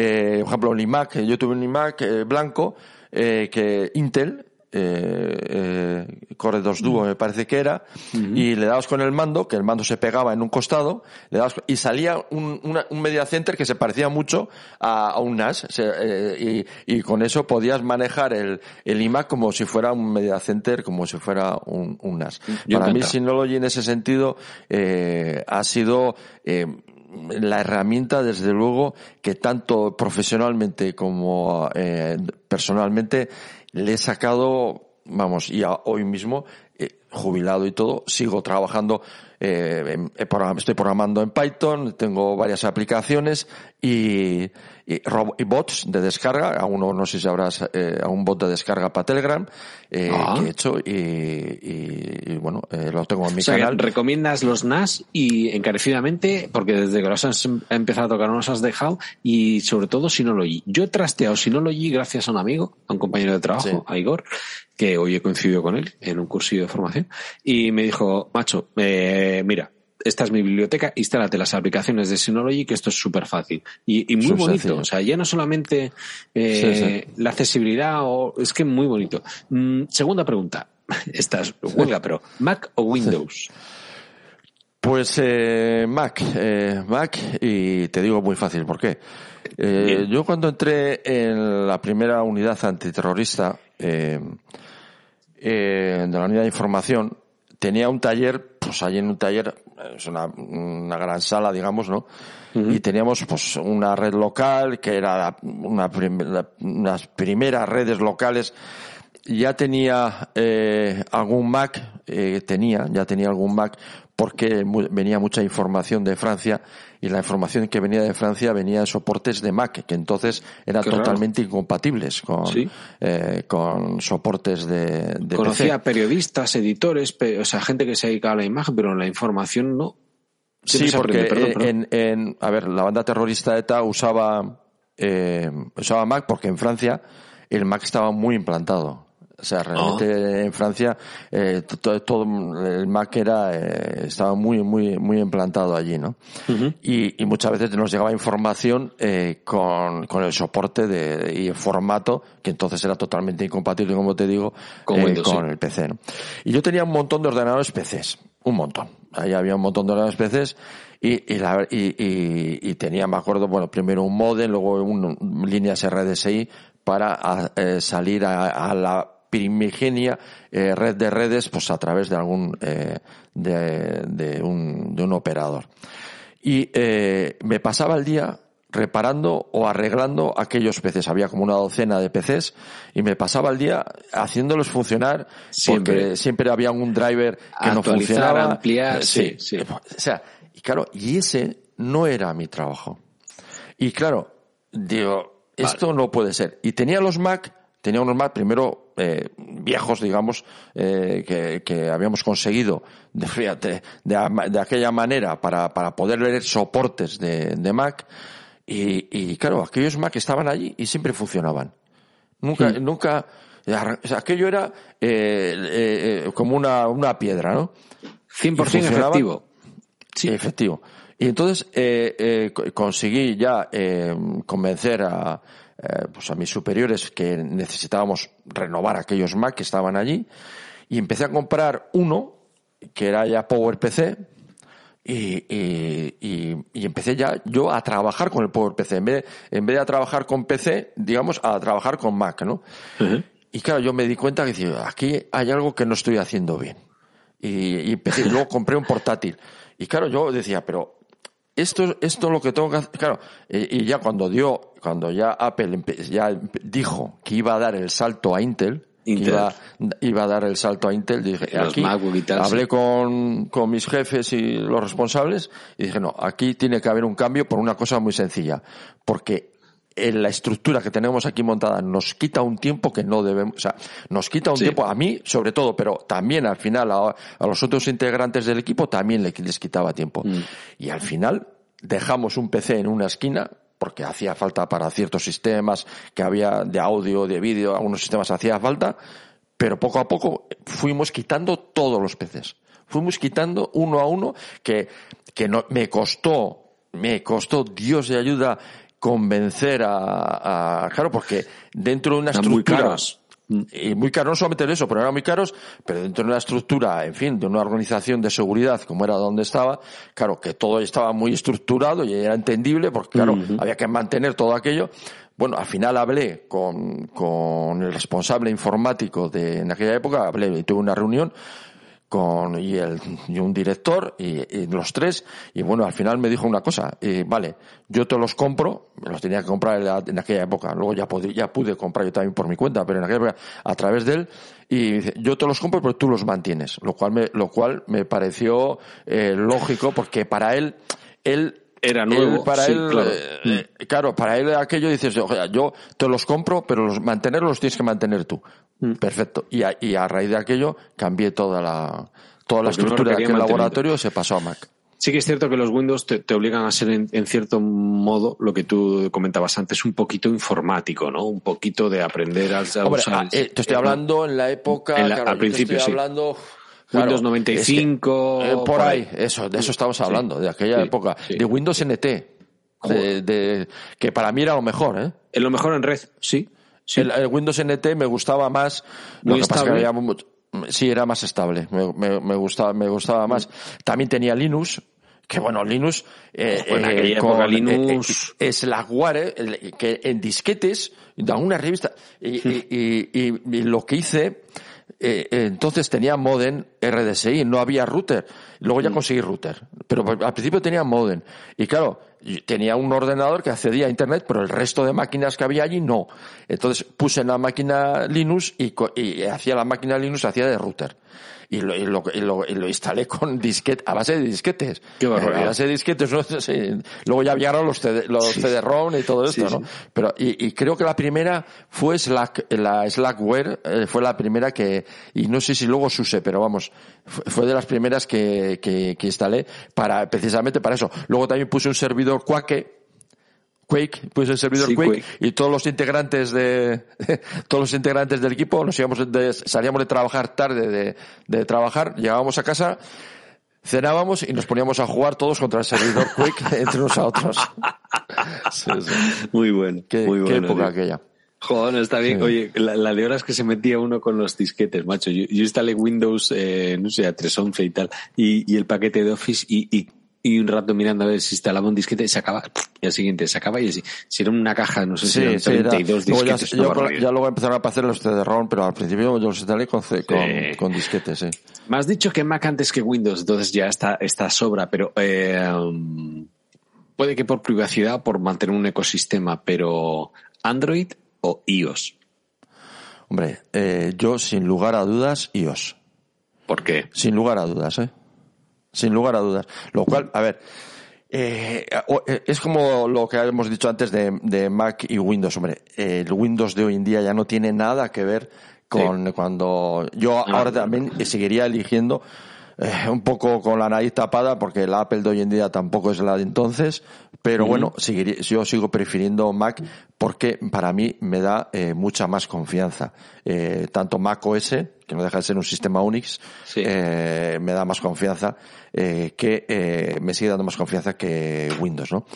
eh, por ejemplo, un iMac, yo tuve un iMac eh, blanco, eh, que Intel, eh, eh, Core 2 Duo me parece que era, y le dabas con el mando, que el mando se pegaba en un costado, le dabas, y salía un, una- un media center que se parecía mucho a, a un NAS, se- eh, y, y con eso podías manejar el, el iMac como si fuera un media center, como si fuera un, un NAS. Yo Para mí encantado. Synology en ese sentido eh, ha sido eh, la herramienta, desde luego, que tanto profesionalmente como eh, personalmente le he sacado, vamos, y a- hoy mismo, eh, jubilado y todo, sigo trabajando, eh, program- estoy programando en Python, tengo varias aplicaciones y, y, robo- y bots de descarga, a uno no sé si habrás, eh, a un bot de descarga para Telegram, eh, Ah. que he hecho y, y- y, bueno, eh, lo tengo en mi O sea, que canal. recomiendas los NAS y encarecidamente, porque desde que los has em- empezado a tocar no los has dejado, y sobre todo Synology. Yo he trasteado Synology gracias a un amigo, a un compañero de trabajo, Sí. a Igor, que hoy he coincidido con él en un cursillo de formación, y me dijo, macho, eh, mira, esta es mi biblioteca, instálate las aplicaciones de Synology, que esto es súper fácil. Y, y muy bonito, sencillo. o sea, ya no solamente eh, Sí, la accesibilidad, o, es que muy bonito. Mm, segunda pregunta, esta es huelga, pero ¿Mac o Windows? Pues eh, Mac, eh, Mac y te digo muy fácil, ¿por qué? Eh, yo cuando entré en la primera unidad antiterrorista eh, eh, de la unidad de información, tenía un taller, pues allí en un taller, es una, una gran sala, digamos, ¿no? Y teníamos pues una red local que era una prim- la- unas primeras redes locales. Ya tenía algún Mac, eh, tenía, ya tenía algún Mac porque mu- venía mucha información de Francia y la información que venía de Francia venía de soportes de Mac, que entonces eran Qué raro. totalmente incompatibles con, Sí. eh, con soportes de, de Conocía PC. periodistas, editores, pe- o sea, gente que se dedicaba a la imagen, pero la información no. Sí, porque perdón. En, en, a ver, la banda terrorista ETA usaba, eh, usaba Mac porque en Francia el Mac estaba muy implantado. O sea, realmente en Francia eh, to- to- todo el Mac era eh, estaba muy muy muy implantado allí, ¿no? y, y muchas veces nos llegaba información eh, con, con el soporte de, y el formato que entonces era totalmente incompatible, como te digo, Con eh, Windows, con sí. el PC. ¿no? Y yo tenía un montón de ordenadores PCs, un montón. Ahí había un montón de ordenadores PCs y, y, la- y, y- y tenía, me acuerdo, bueno, primero un modem, luego un, líneas RDSI para a- eh, salir a, a la primigenia eh, red de redes pues a través de algún eh, de, de un, de un operador y eh, me pasaba el día reparando o arreglando aquellos PCs. Había como una docena de PCs y me pasaba el día haciéndolos funcionar Siempre. porque siempre había un driver que no funcionaba. ampliar, Eh, sí, sí. O sea, y claro, y ese no era mi trabajo. Y claro, digo, esto no puede ser. Y tenía los Mac, tenía unos Mac, primero eh, viejos, digamos, eh, que, que, habíamos conseguido de, fíjate, de, de aquella manera para, para poder leer soportes de, de Mac. Y, y, claro, aquellos Mac estaban allí y siempre funcionaban. Nunca, sí. nunca, aquello era eh, como una, una piedra, ¿no? 100% efectivo. Sí. Efectivo. Y entonces eh, eh, conseguí ya eh, convencer a, eh, pues a mis superiores que necesitábamos renovar aquellos Mac que estaban allí y empecé a comprar uno que era ya PowerPC y, y, y, y, empecé ya yo a trabajar con el PowerPC en vez de, en vez de a trabajar con PC digamos a trabajar con Mac no uh -huh. y claro yo me di cuenta que decía, aquí hay algo que no estoy haciendo bien. Y, empecé y luego compré un portátil. Y claro yo decía pero esto, esto lo que tengo que hacer, claro, y, y ya cuando dio, cuando ya Apple ya dijo que iba a dar el salto a Intel, Intel. Iba, iba, a dar el salto a Intel, dije, aquí, hablé con, con mis jefes y los responsables, y dije, no, aquí tiene que haber un cambio por una cosa muy sencilla, porque en la estructura que tenemos aquí montada nos quita un tiempo que no debemos, o sea, nos quita un sí. tiempo a mí, sobre todo, pero también al final a, a los otros integrantes del equipo también les quitaba tiempo. Mm. Y al final dejamos un PC en una esquina porque hacía falta para ciertos sistemas que había de audio, de vídeo, algunos sistemas hacía falta, pero poco a poco fuimos quitando todos los PCs. Fuimos quitando uno a uno que, que no, me costó, me costó Dios de ayuda convencer a, a claro, porque dentro de una Están estructura. Muy caros. Y muy caros, no solamente eso, pero eran muy caros, pero dentro de una estructura, en fin, de una organización de seguridad como era donde estaba, claro, que todo estaba muy estructurado y era entendible, porque claro, uh -huh. había que mantener todo aquello. Bueno, al final hablé con, con el responsable informático de, en aquella época, hablé y tuve una reunión, con y, el, y un director y, los tres y bueno al final me dijo una cosa y, vale yo te los compro me los tenía que comprar en, aquella época luego ya, podí, ya pude comprar yo también por mi cuenta pero en aquella época a través de él y dice yo te los compro pero tú los mantienes lo cual me lo cual me pareció eh, lógico porque para él él era nuevo. Él, para sí, él, claro. Eh, claro, para él aquello dices, o sea, yo te los compro, pero los mantenerlos los tienes que mantener tú. Mm. Perfecto. Y a, y a, raíz de aquello cambié toda la, toda la estructura de aquel laboratorio se pasó a Mac. Sí que es cierto que los Windows te, te obligan a ser en, en, cierto modo lo que tú comentabas antes, un poquito informático, ¿no? Un poquito de aprender a, a Hombre, usar. Eh, te estoy hablando en la época. En la, claro, al principio, te estoy sí. Claro, Windows 95. Es que, eh, por, por ahí. ahí, eso, de eso estamos hablando, sí, de aquella sí, época. Sí. De Windows NT. De, de, que para mí era lo mejor, ¿eh? Es lo mejor en red, sí. sí. El, el, Windows NT me gustaba más. Muy lo que estable. pasa que había sí, era más estable. Me, me, me, gustaba, me gustaba más. También tenía Linux. Que bueno, Linux, eh, en aquella eh, época, Linux eh, Slackware, que en disquetes, de una revista, y, y, y, y lo que hice, eh, entonces tenía modem RDSI, no había router. Luego ya mm. conseguí router. Pero al principio tenía modem. Y claro, tenía un ordenador que accedía a internet, pero el resto de máquinas que había allí no. Entonces puse en la máquina Linux y, y hacía la máquina Linux, hacía de router y lo, y lo, y lo, y lo instalé con disquete, a base de disquetes. Qué barbaridad. A base de disquetes, no sé, luego ya llegaron los CD, los sí. CD-ROM y todo esto, sí, ¿no? Sí. Pero, y, y, creo que la primera fue Slack, la Slackware, eh, fue la primera que, y no sé si luego se use, pero vamos, fue de las primeras que, que, que instalé para, precisamente para eso. Luego también puse un servidor Quake, Quake, pues el servidor sí, Quake, Quake, y todos los integrantes de todos los integrantes del equipo nos íbamos de, salíamos de trabajar tarde de, de trabajar, llegábamos a casa, cenábamos y nos poníamos a jugar todos contra el servidor Quake entre unos a otros. Sí, sí. Muy bueno, qué, muy qué época aquella. Joder, está bien. Sí. Oye, la, la, de horas que se metía uno con los disquetes, macho. Yo, yo instalé Windows, eh, no sé, a 3.11 y tal, y, y, el paquete de Office, y, y y un rato mirando a ver si instalaba un disquete y se acaba y al siguiente se acaba y así si era una caja no sé sí, si eran 32 sí, disquetes ya, ya, luego empezaron a hacer los CD-ROM pero al principio yo los instalé con, con, sí. con, disquetes sí. me has dicho que Mac antes que Windows entonces ya está, está sobra pero eh, puede que por privacidad por mantener un ecosistema pero Android o iOS hombre eh, yo sin lugar a dudas iOS ¿por qué? sin lugar a dudas eh sin lugar a dudas. Lo cual, a ver, eh, es como lo que hemos dicho antes de, de Mac y Windows. Hombre, el Windows de hoy en día ya no tiene nada que ver con cuando yo ah. ahora también seguiría eligiendo eh, un poco con la nariz tapada porque la Apple de hoy en día tampoco es la de entonces, pero bueno, yo sigo prefiriendo Mac porque para mí me da eh, mucha más confianza. Eh, tanto Mac OS, que no deja de ser un sistema Unix, eh, me da más confianza eh, que me sigue dando más confianza que Windows, ¿no?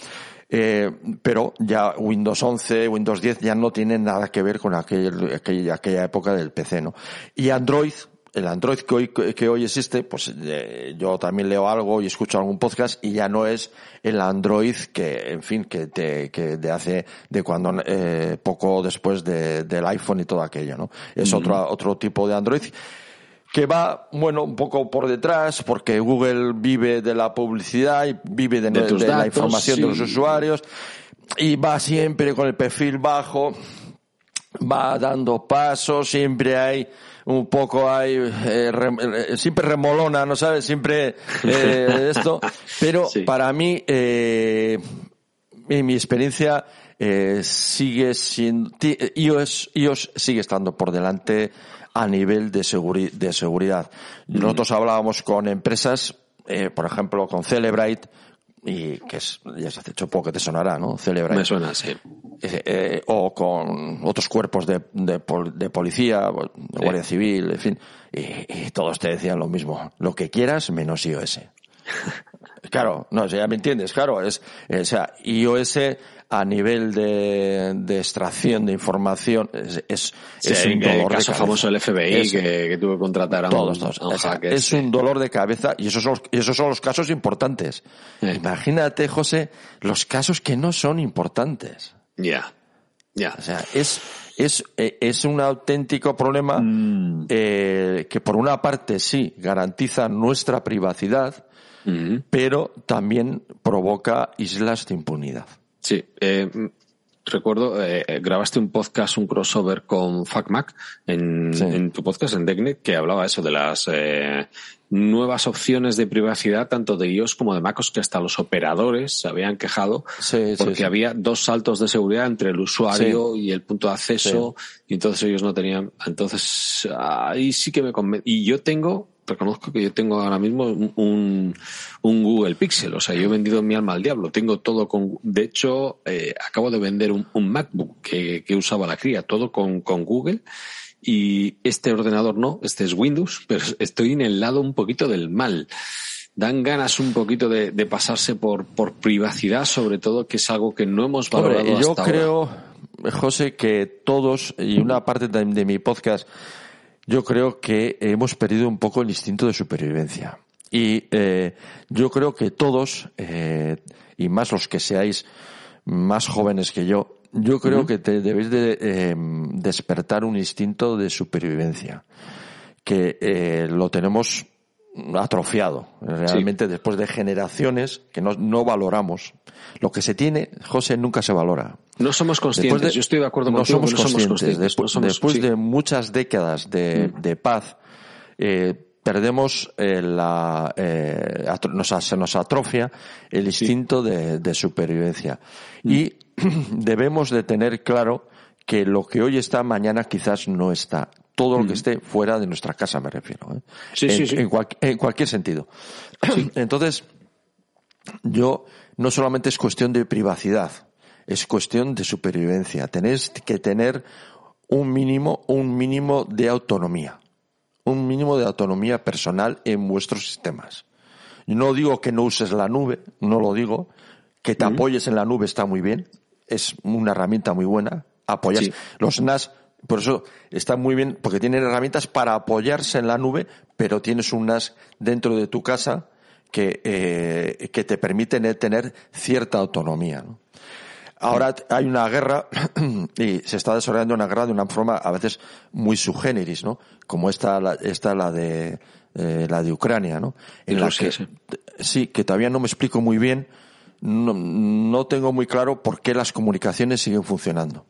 Eh, pero ya Windows 11, Windows 10 ya no tienen nada que ver con aquel, aquella, aquella época del PC, ¿no? Y Android, el Android que hoy, que hoy existe, pues eh, yo también leo algo y escucho algún podcast y ya no es el Android que, en fin, que, te, que de hace, de cuando, eh, poco después de, del iPhone y todo aquello, ¿no? Es otro, otro tipo de Android que va, bueno, un poco por detrás, porque Google vive de la publicidad y vive de, la información de los usuarios y va siempre con el perfil bajo, va dando pasos, siempre hay un poco hay, eh, eh, siempre remolona, ¿no sabes? Siempre eh, esto. Pero para mí, eh, en mi experiencia, eh, sigue siendo, iOS, iOS sigue estando por delante a nivel de, de seguridad. Nosotros hablábamos con empresas, eh, por ejemplo, con Celebrite, y que es, ya se ha hecho poco que te sonará, ¿no? Celebrate. Me suena, sí. Eh, eh, o con otros cuerpos de, de, de policía, de Guardia Civil, en fin. Y, y, todos te decían lo mismo. Lo que quieras menos iOS. claro, no, ya me entiendes, claro, es, o sea, iOS a nivel de, de extracción de información es, es, sí, es un dolor el caso de famoso del FBI es, que, que, tuvo que contratar a todos, un, todos. A un es, hacker, es sí. un dolor de cabeza y esos son los, esos son los casos importantes. Sí. Imagínate, José, los casos que no son importantes. Ya, yeah. ya. Yeah. O sea, es, es, es un auténtico problema mm. eh, que por una parte sí garantiza nuestra privacidad, mm. pero también provoca islas de impunidad. Sí, eh, recuerdo, eh, grabaste un podcast, un crossover con FacMac en, sí. en tu podcast en Decknet que hablaba eso de las eh, nuevas opciones de privacidad tanto de iOS como de MacOS que hasta los operadores se habían quejado sí, porque sí, había dos saltos de seguridad entre el usuario y el punto de acceso y entonces ellos no tenían, entonces ahí sí que me convence. Y yo tengo reconozco que yo tengo ahora mismo un, un, Google Pixel, o sea, yo he vendido mi alma al diablo, tengo todo con, de hecho, eh, acabo de vender un, un MacBook que, que, usaba la cría, todo con, con Google, y este ordenador no, este es Windows, pero estoy en el lado un poquito del mal. Dan ganas un poquito de, de pasarse por, por privacidad, sobre todo, que es algo que no hemos valorado Hombre, yo hasta creo, ahora. José, que todos, y una parte de, de mi podcast, yo creo que hemos perdido un poco el instinto de supervivencia. Y eh, yo creo que todos, eh, y más los que seáis más jóvenes que yo, yo creo uh -huh. que te debéis de eh, despertar un instinto de supervivencia, que eh, lo tenemos atrofiado, realmente sí. después de generaciones que no, no, valoramos. Lo que se tiene, José, nunca se valora. No somos conscientes, de, yo estoy de acuerdo no somos no conscientes. somos conscientes. Después, somos, después sí. de muchas décadas de, mm. de paz, eh, perdemos eh, la, eh, nos, se nos atrofia el instinto sí. de, de, supervivencia. Mm. Y debemos de tener claro que lo que hoy está, mañana quizás no está todo lo que esté fuera de nuestra casa, me refiero. ¿eh? Sí, en, sí, sí. En, cual, en, cualquier sentido. Entonces, yo no solamente es cuestión de privacidad, es cuestión de supervivencia. Tenéis que tener un mínimo, un mínimo de autonomía. Un mínimo de autonomía personal en vuestros sistemas. No digo que no uses la nube, no lo digo. Que te apoyes en la nube está muy bien. Es una herramienta muy buena. Apoyas. Sí. Los NAS por eso está muy bien, porque tienen herramientas para apoyarse en la nube, pero tienes unas dentro de tu casa que, eh, que te permiten tener cierta autonomía. ¿no? Ahora hay una guerra y se está desarrollando una guerra de una forma a veces muy subgéneris, ¿no? Como esta, la, esta la de eh, la de Ucrania, ¿no? En la que sí. sí, que todavía no me explico muy bien, no, no tengo muy claro por qué las comunicaciones siguen funcionando.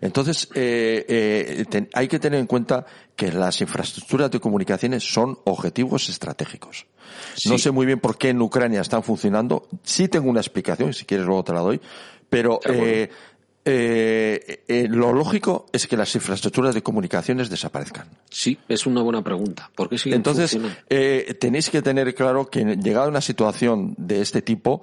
Entonces, eh, eh, ten, hay que tener en cuenta que las infraestructuras de comunicaciones son objetivos estratégicos. Sí. No sé muy bien por qué en Ucrania están funcionando. Sí tengo una explicación, si quieres luego te la doy, pero eh, eh, eh, lo lógico es que las infraestructuras de comunicaciones desaparezcan. Sí, es una buena pregunta. ¿Por qué Entonces, eh, tenéis que tener claro que llegado a una situación de este tipo,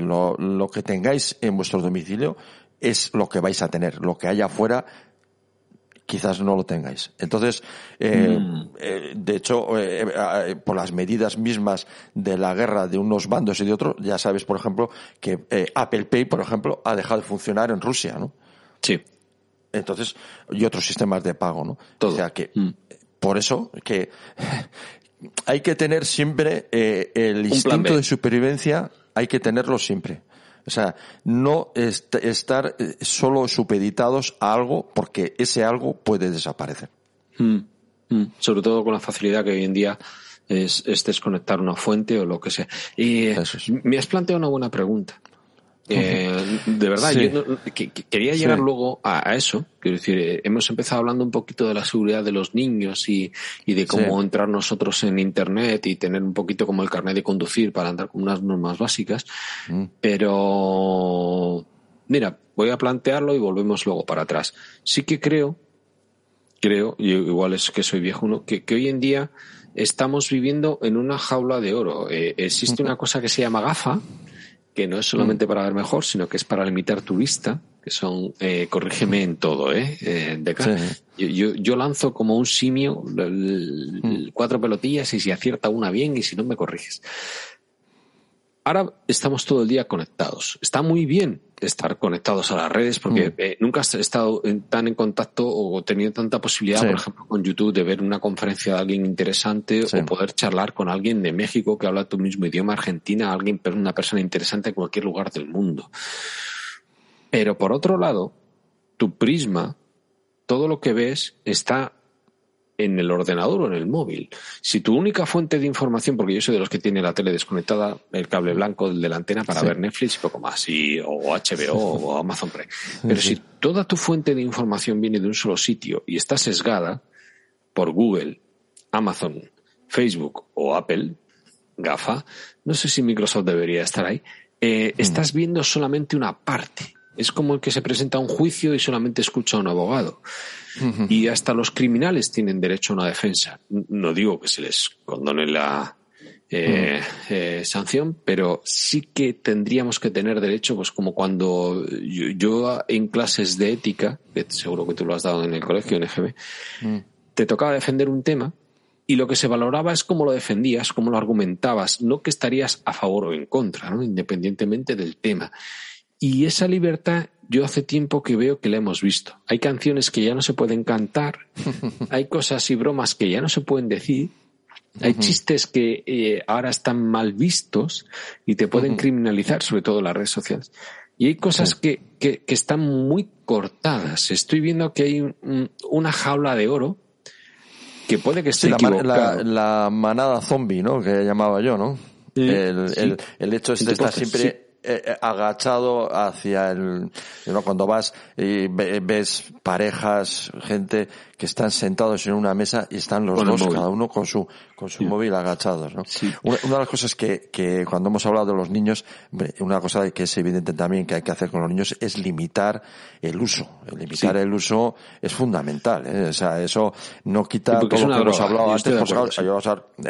lo, lo que tengáis en vuestro domicilio es lo que vais a tener. Lo que haya afuera quizás no lo tengáis. Entonces, eh, mm. eh, de hecho, eh, por las medidas mismas de la guerra de unos bandos y de otros, ya sabes, por ejemplo, que Apple Pay, por ejemplo, ha dejado de funcionar en Rusia, ¿no? Sí. Entonces, y otros sistemas de pago, ¿no? Todo. O sea que, mm. por eso, que hay que tener siempre el instinto de supervivencia, hay que tenerlo siempre. O sea, no estar eh, solo supeditados a algo porque ese algo puede desaparecer. Mm, mm. Sobre todo con la facilidad que hoy en día es, desconectar una fuente o lo que sea. Y eh, me has planteado una buena pregunta. Eh, de verdad, yo quería llegar luego a, eso. Quiero decir, eh, hemos empezado hablando un poquito de la seguridad de los niños y, y de cómo entrar nosotros en Internet y tener un poquito como el carnet de conducir para andar con unas normas básicas. Mm. Pero, mira, voy a plantearlo y volvemos luego para atrás. Sí que creo, creo, y igual es que soy viejo uno, que, que hoy en día estamos viviendo en una jaula de oro. Eh, existe una cosa que se llama GAFA, que no es solamente mm. para ver mejor, sino que es para limitar tu vista, que son, eh, corrígeme en todo, ¿eh? eh de yo, yo, yo, lanzo como un simio mm. cuatro pelotillas y si acierta una bien y si no me corriges. Ahora estamos todo el día conectados. Está muy bien estar conectados a las redes porque mm. eh, nunca has estado tan en contacto o tenido tanta posibilidad, por ejemplo, con YouTube de ver una conferencia de alguien interesante o poder charlar con alguien de México que habla tu mismo idioma, Argentina, alguien, una persona interesante en cualquier lugar del mundo. Pero por otro lado, tu prisma, todo lo que ves está en el ordenador o en el móvil. Si tu única fuente de información, porque yo soy de los que tiene la tele desconectada, el cable blanco de la antena para ver Netflix y poco más, y, o HBO o Amazon Prime. Pero si toda tu fuente de información viene de un solo sitio y está sesgada por Google, Amazon, Facebook o Apple, GAFA, no sé si Microsoft debería estar ahí, eh, estás viendo solamente una parte. Es como el que se presenta a un juicio y solamente escucha a un abogado. Y hasta los criminales tienen derecho a una defensa. No digo que se les condone la eh, eh, sanción, pero sí que tendríamos que tener derecho, pues como cuando yo, en clases de ética, que seguro que tú lo has dado en el colegio, en EGB, te tocaba defender un tema y lo que se valoraba es cómo lo defendías, cómo lo argumentabas, no que estarías a favor o en contra, ¿no? independientemente del tema. Y esa libertad yo hace tiempo que veo que la hemos visto. Hay canciones que ya no se pueden cantar, hay cosas y bromas que ya no se pueden decir, hay chistes que eh, ahora están mal vistos y te pueden criminalizar, sobre todo las redes sociales. Y hay cosas que, que, están muy cortadas. Estoy viendo que hay una jaula de oro que puede que esté la, la, manada zombie, ¿no? Que llamaba yo, ¿no? el, el, el, hecho es de estar siempre eh, eh, agachado hacia el, cuando vas y ves parejas, gente que están sentados en una mesa y están los dos, cada uno con su, con su móvil agachados, ¿no? Una, de las cosas que, que cuando hemos hablado de los niños, una cosa que es evidente también que hay que hacer con los niños es limitar el uso. limitar el uso es fundamental, ¿eh? O sea, eso no quita todo lo que hemos hablado antes,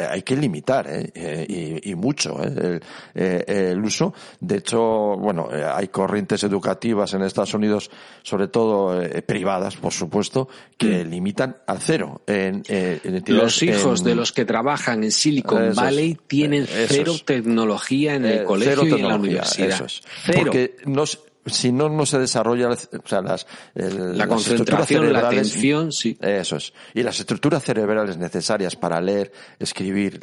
hay que limitar, ¿eh? y, y, mucho, ¿eh? El, el uso. De hecho, bueno, eh, hay corrientes educativas en Estados Unidos, sobre todo eh, privadas, por supuesto, que. Limitan cero. En, eh, los hijos de los que trabajan en Silicon Valley tienen cero tecnología en el colegio y en la universidad. Cero. Porque si no, no se desarrolla, o sea, las, la concentración, la atención, sí. Eso es. Y las estructuras cerebrales necesarias para leer, escribir,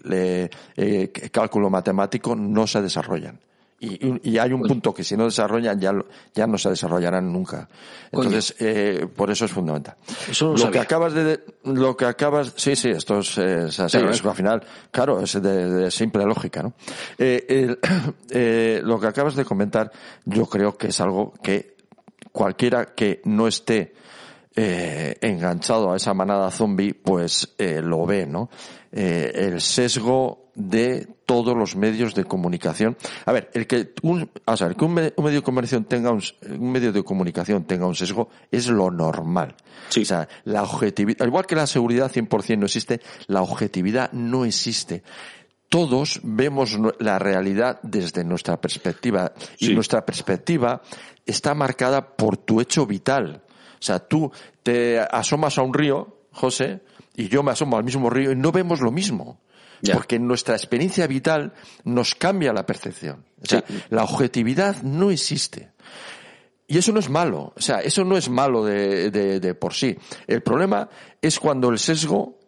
cálculo matemático no se desarrollan. Y, hay un pues punto que si no desarrollan ya, ya no se desarrollarán nunca. Entonces, eh, por eso es fundamental. lo, que acabas de, lo que acabas, sí, sí, esto es, así, al final, claro, es de, simple lógica, ¿no? Eh, eh, lo que acabas de comentar, yo creo que es algo que cualquiera que no esté eh, enganchado a esa manada zombie, pues eh, lo ve, ¿no? Eh, el sesgo de todos los medios de comunicación. A ver, el que un, o sea, que un, medio de comunicación tenga un, medio de comunicación tenga un sesgo es lo normal. O sea, la objetividad, igual que la seguridad 100% no existe, la objetividad no existe todos vemos la realidad desde nuestra perspectiva y nuestra perspectiva está marcada por tu hecho vital. O sea, tú te asomas a un río, José, y yo me asomo al mismo río y no vemos lo mismo. Porque nuestra experiencia vital nos cambia la percepción. O sea, la objetividad no existe. Y eso no es malo. O sea, eso no es malo de, de por sí. El problema es cuando el sesgo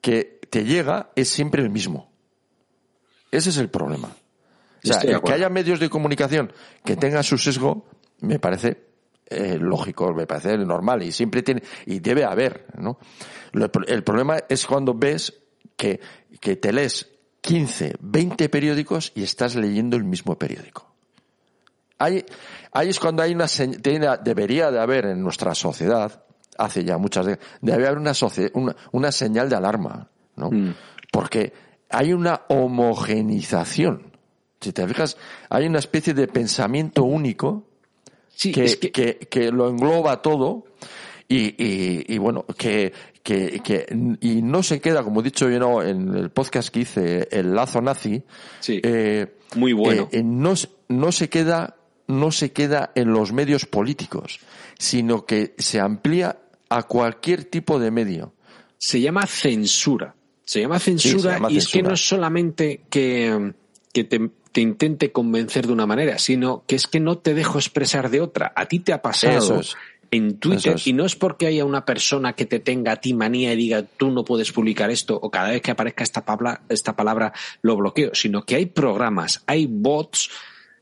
que te llega es siempre el mismo. Ese es el problema. O sea, que haya medios de comunicación que tengan su sesgo, me parece eh, lógico, me parece normal y siempre tiene, y debe haber, ¿no? El problema es cuando ves que, que te lees 15, 20 periódicos y estás leyendo el mismo periódico. Ahí, ahí es cuando hay una debería de haber en nuestra sociedad, hace ya muchas décadas, debe haber una, una, una, señal de alarma, ¿no? Mm. Porque hay una homogenización. Si te fijas, hay una especie de pensamiento único que, que... lo engloba todo y, y, bueno, que, que, que, y no se queda, como he dicho yo en el podcast que hice, el lazo nazi, eh, muy bueno. Eh, no, no se queda, no se queda en los medios políticos, sino que se amplía a cualquier tipo de medio. Se llama censura. Se llama censura y es que no es solamente que, que te, te, intente convencer de una manera, sino que es que no te dejo expresar de otra. A ti te ha pasado en Twitter y no es porque haya una persona que te tenga a ti manía y diga tú no puedes publicar esto o cada vez que aparezca esta palabra, esta palabra lo bloqueo, sino que hay programas, hay bots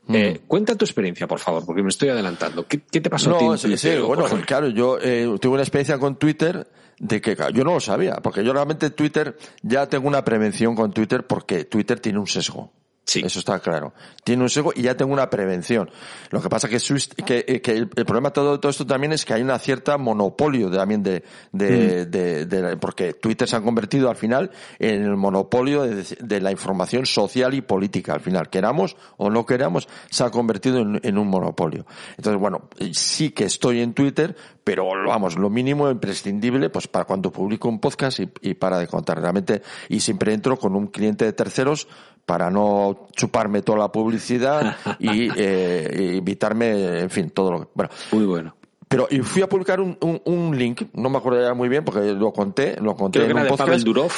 eh, mm. cuenta tu experiencia, por favor, porque me estoy adelantando. ¿Qué, te pasó a ti? Sí, bueno, claro, yo eh, tuve una experiencia con Twitter de que yo no lo sabía, porque yo realmente Twitter ya tengo una prevención con Twitter porque Twitter tiene un sesgo. Sí. Eso está claro. Tiene un sesgo y ya tengo una prevención. Lo que pasa que, que, eh, que el, problema de todo, todo, esto también es que hay una cierta monopolio también de, de, mm. de, porque Twitter se ha convertido al final en el monopolio de, la información social y política. Al final, queramos o no queramos, se ha convertido en, en un monopolio. Entonces, bueno, sí que estoy en Twitter, pero vamos, lo mínimo imprescindible, pues para cuando publico un podcast y, y para de contar realmente, y siempre entro con un cliente de terceros para no chuparme toda la publicidad y eh, evitarme, en fin, todo lo que... Bueno, Muy bueno. Pero y fui a publicar un, un, link, no me acuerdo ya muy bien porque lo conté, lo conté en un podcast. Pavel Durov,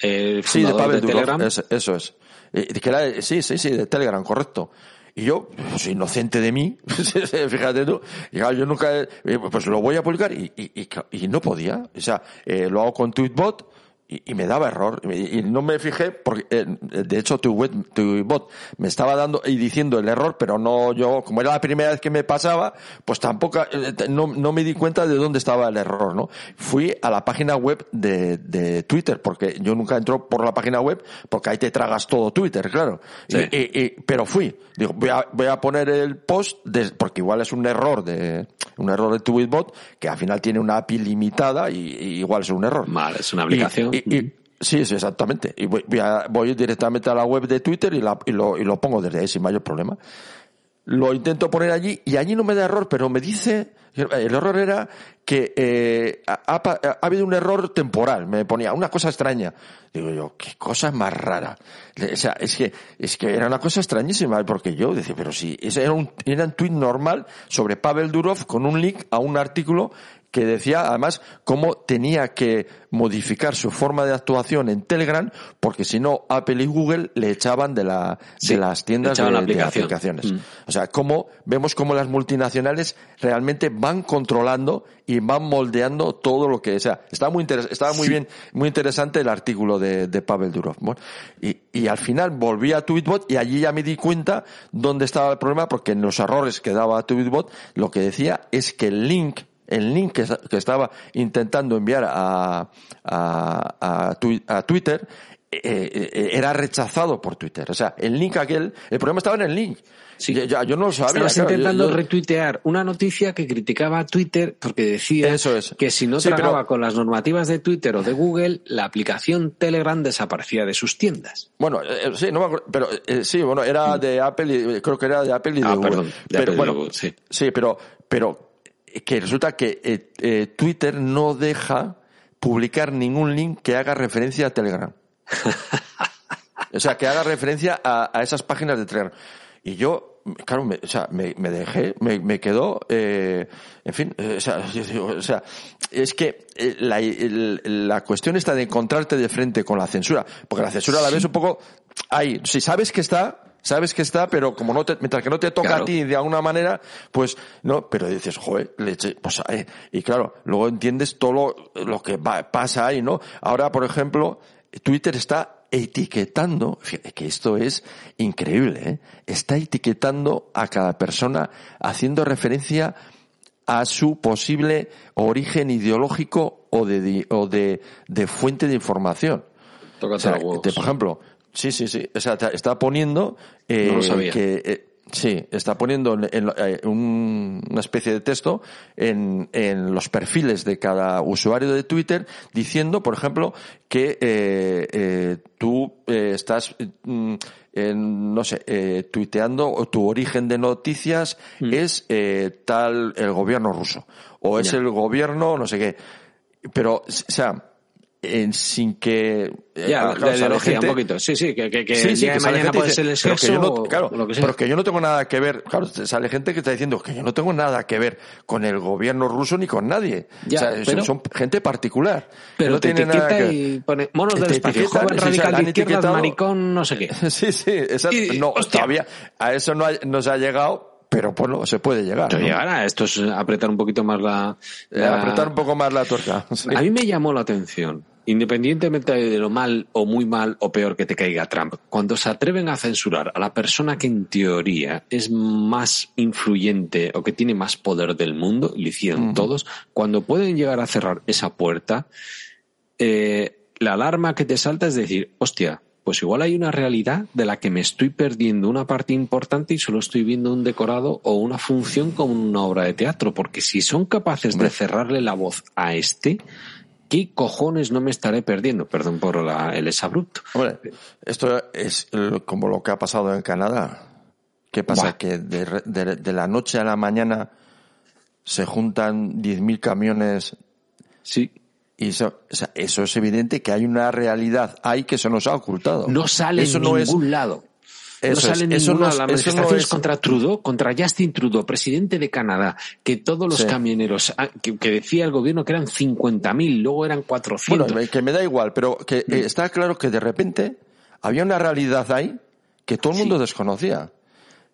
sí, de Pavel Durov, Telegram. eso es. Eh, que era, sí, sí, sí, de Telegram, correcto. Y yo, pues inocente de mí, fíjate tú, yo nunca, eh, pues lo voy a publicar y, y, y, no podía. O sea, eh, lo hago con Tweetbot, y, me daba error. Y, no me fijé, porque eh, de hecho tu, web, tu bot me estaba dando y diciendo el error, pero no yo, como era la primera vez que me pasaba, pues tampoco, eh, no, no me di cuenta de dónde estaba el error, ¿no? Fui a la página web de, de Twitter, porque yo nunca entro por la página web, porque ahí te tragas todo Twitter, claro. Y, pero fui, digo, voy a, voy a poner el post, de, porque igual es un error de, un error de Tweetbot, que al final tiene una API limitada y, igual es un error. Vale, es una aplicación. Y, sí, sí, exactamente. Y voy, voy, directamente a la web de Twitter y, la, y, lo, y lo pongo desde ahí sin mayor problema. Lo intento poner allí y allí no me da error, pero me dice, el error era que eh, ha, ha, habido un error temporal, me ponía una cosa extraña. Digo yo, qué cosa más rara. O sea, es que, es que era una cosa extrañísima, porque yo decía, pero ese era un, era un tweet normal sobre Pavel Durov con un link a un artículo que decía además cómo tenía que modificar su forma de actuación en Telegram porque si no Apple y Google le echaban de, la, de las tiendas de, aplicaciones. Mm. O sea, cómo vemos cómo las multinacionales realmente van controlando y van moldeando todo lo que sea. Estaba muy estaba muy bien, muy interesante el artículo de, de Pavel Durov. y, y al final volví a Tweetbot y allí ya me di cuenta dónde estaba el problema porque en los errores que daba Tweetbot lo que decía es que el link el link que, estaba intentando enviar a, a, a, Twitter eh, era rechazado por Twitter. O sea, el link aquel, el problema estaba en el link. Sí. Ya, yo no lo sabía. Estabas intentando retuitear una noticia que criticaba a Twitter porque decía que si no trabajaba con las normativas de Twitter o de Google, la aplicación Telegram desaparecía de sus tiendas. Bueno, sí, no me acuerdo, pero sí, bueno, era de Apple, y, creo que era de Apple y de ah, Google. Perdón, pero bueno, sí. sí, pero, pero que resulta que Twitter no deja publicar ningún link que haga referencia a Telegram. o sea, que haga referencia a, esas páginas de Telegram. Y yo, claro, me, o sea, me, dejé, me, me quedó, eh, en fin, eh, o, sea, o sea, es que eh, la, la, cuestión está de encontrarte de frente con la censura, porque la censura la ves un poco ahí. Si sabes que está, sabes que está, pero como no te, mientras que no te toca a ti de alguna manera, pues no, pero dices, joder, leche, pues eh, y claro, luego entiendes todo lo, que pasa ahí, ¿no? Ahora, por ejemplo, Twitter está etiquetando, que esto es increíble, ¿eh? está etiquetando a cada persona haciendo referencia a su posible origen ideológico o de, o de, de fuente de información. O sea, por ejemplo, Sí, sí, sí. O sea, está poniendo eh, que eh, sí, está poniendo en, eh, una especie de texto en, en, los perfiles de cada usuario de Twitter diciendo, por ejemplo, que eh, tú estás mm, en, no sé, tuiteando o tu origen de noticias mm. es tal el gobierno ruso o es el gobierno no sé qué. Pero, o sea, en, sin que eh, ya la ideología un poquito sí sí que, que, que sí, sí, que mañana puede ser el sexo pero yo no, claro, lo que sea. pero que yo no tengo nada que ver claro sale gente que está diciendo que yo no tengo nada que ver con el gobierno ruso ni con nadie ya, o sea, pero, son gente particular pero no te tiene nada que... y pone monos del espacio joven radical de izquierdas maricón no sé qué sí sí exacto y, no hostia. todavía a eso no, ha, no se ha llegado pero bueno, se puede llegar. ¿no? Llegar a esto es apretar un poquito más la, la... apretar un poco más la tuerca. Sí. A mí me llamó la atención Independientemente de lo mal o muy mal o peor que te caiga Trump, cuando se atreven a censurar a la persona que en teoría es más influyente o que tiene más poder del mundo, y lo hicieron todos, cuando pueden llegar a cerrar esa puerta, eh, la alarma que te salta es decir, hostia, pues igual hay una realidad de la que me estoy perdiendo una parte importante y solo estoy viendo un decorado o una función como una obra de teatro, porque si son capaces de cerrarle la voz a este, ¿qué cojones no me estaré perdiendo? Perdón por la, el exabrupto. Hombre, esto es como lo que ha pasado en Canadá. ¿Qué pasa? Que de, la noche a la mañana se juntan 10.000 camiones. Sí. Y eso, eso es evidente que hay una realidad ahí que se nos ha ocultado. No sale eso en ningún lado. Eso no sale eso no es, las manifestaciones contra Trudeau, contra Justin Trudeau, presidente de Canadá, que todos los camioneros, ah, que, decía el gobierno que eran 50.000, luego eran 400. Bueno, que me da igual, pero que eh, mm. está claro que de repente había una realidad ahí que todo el mundo desconocía.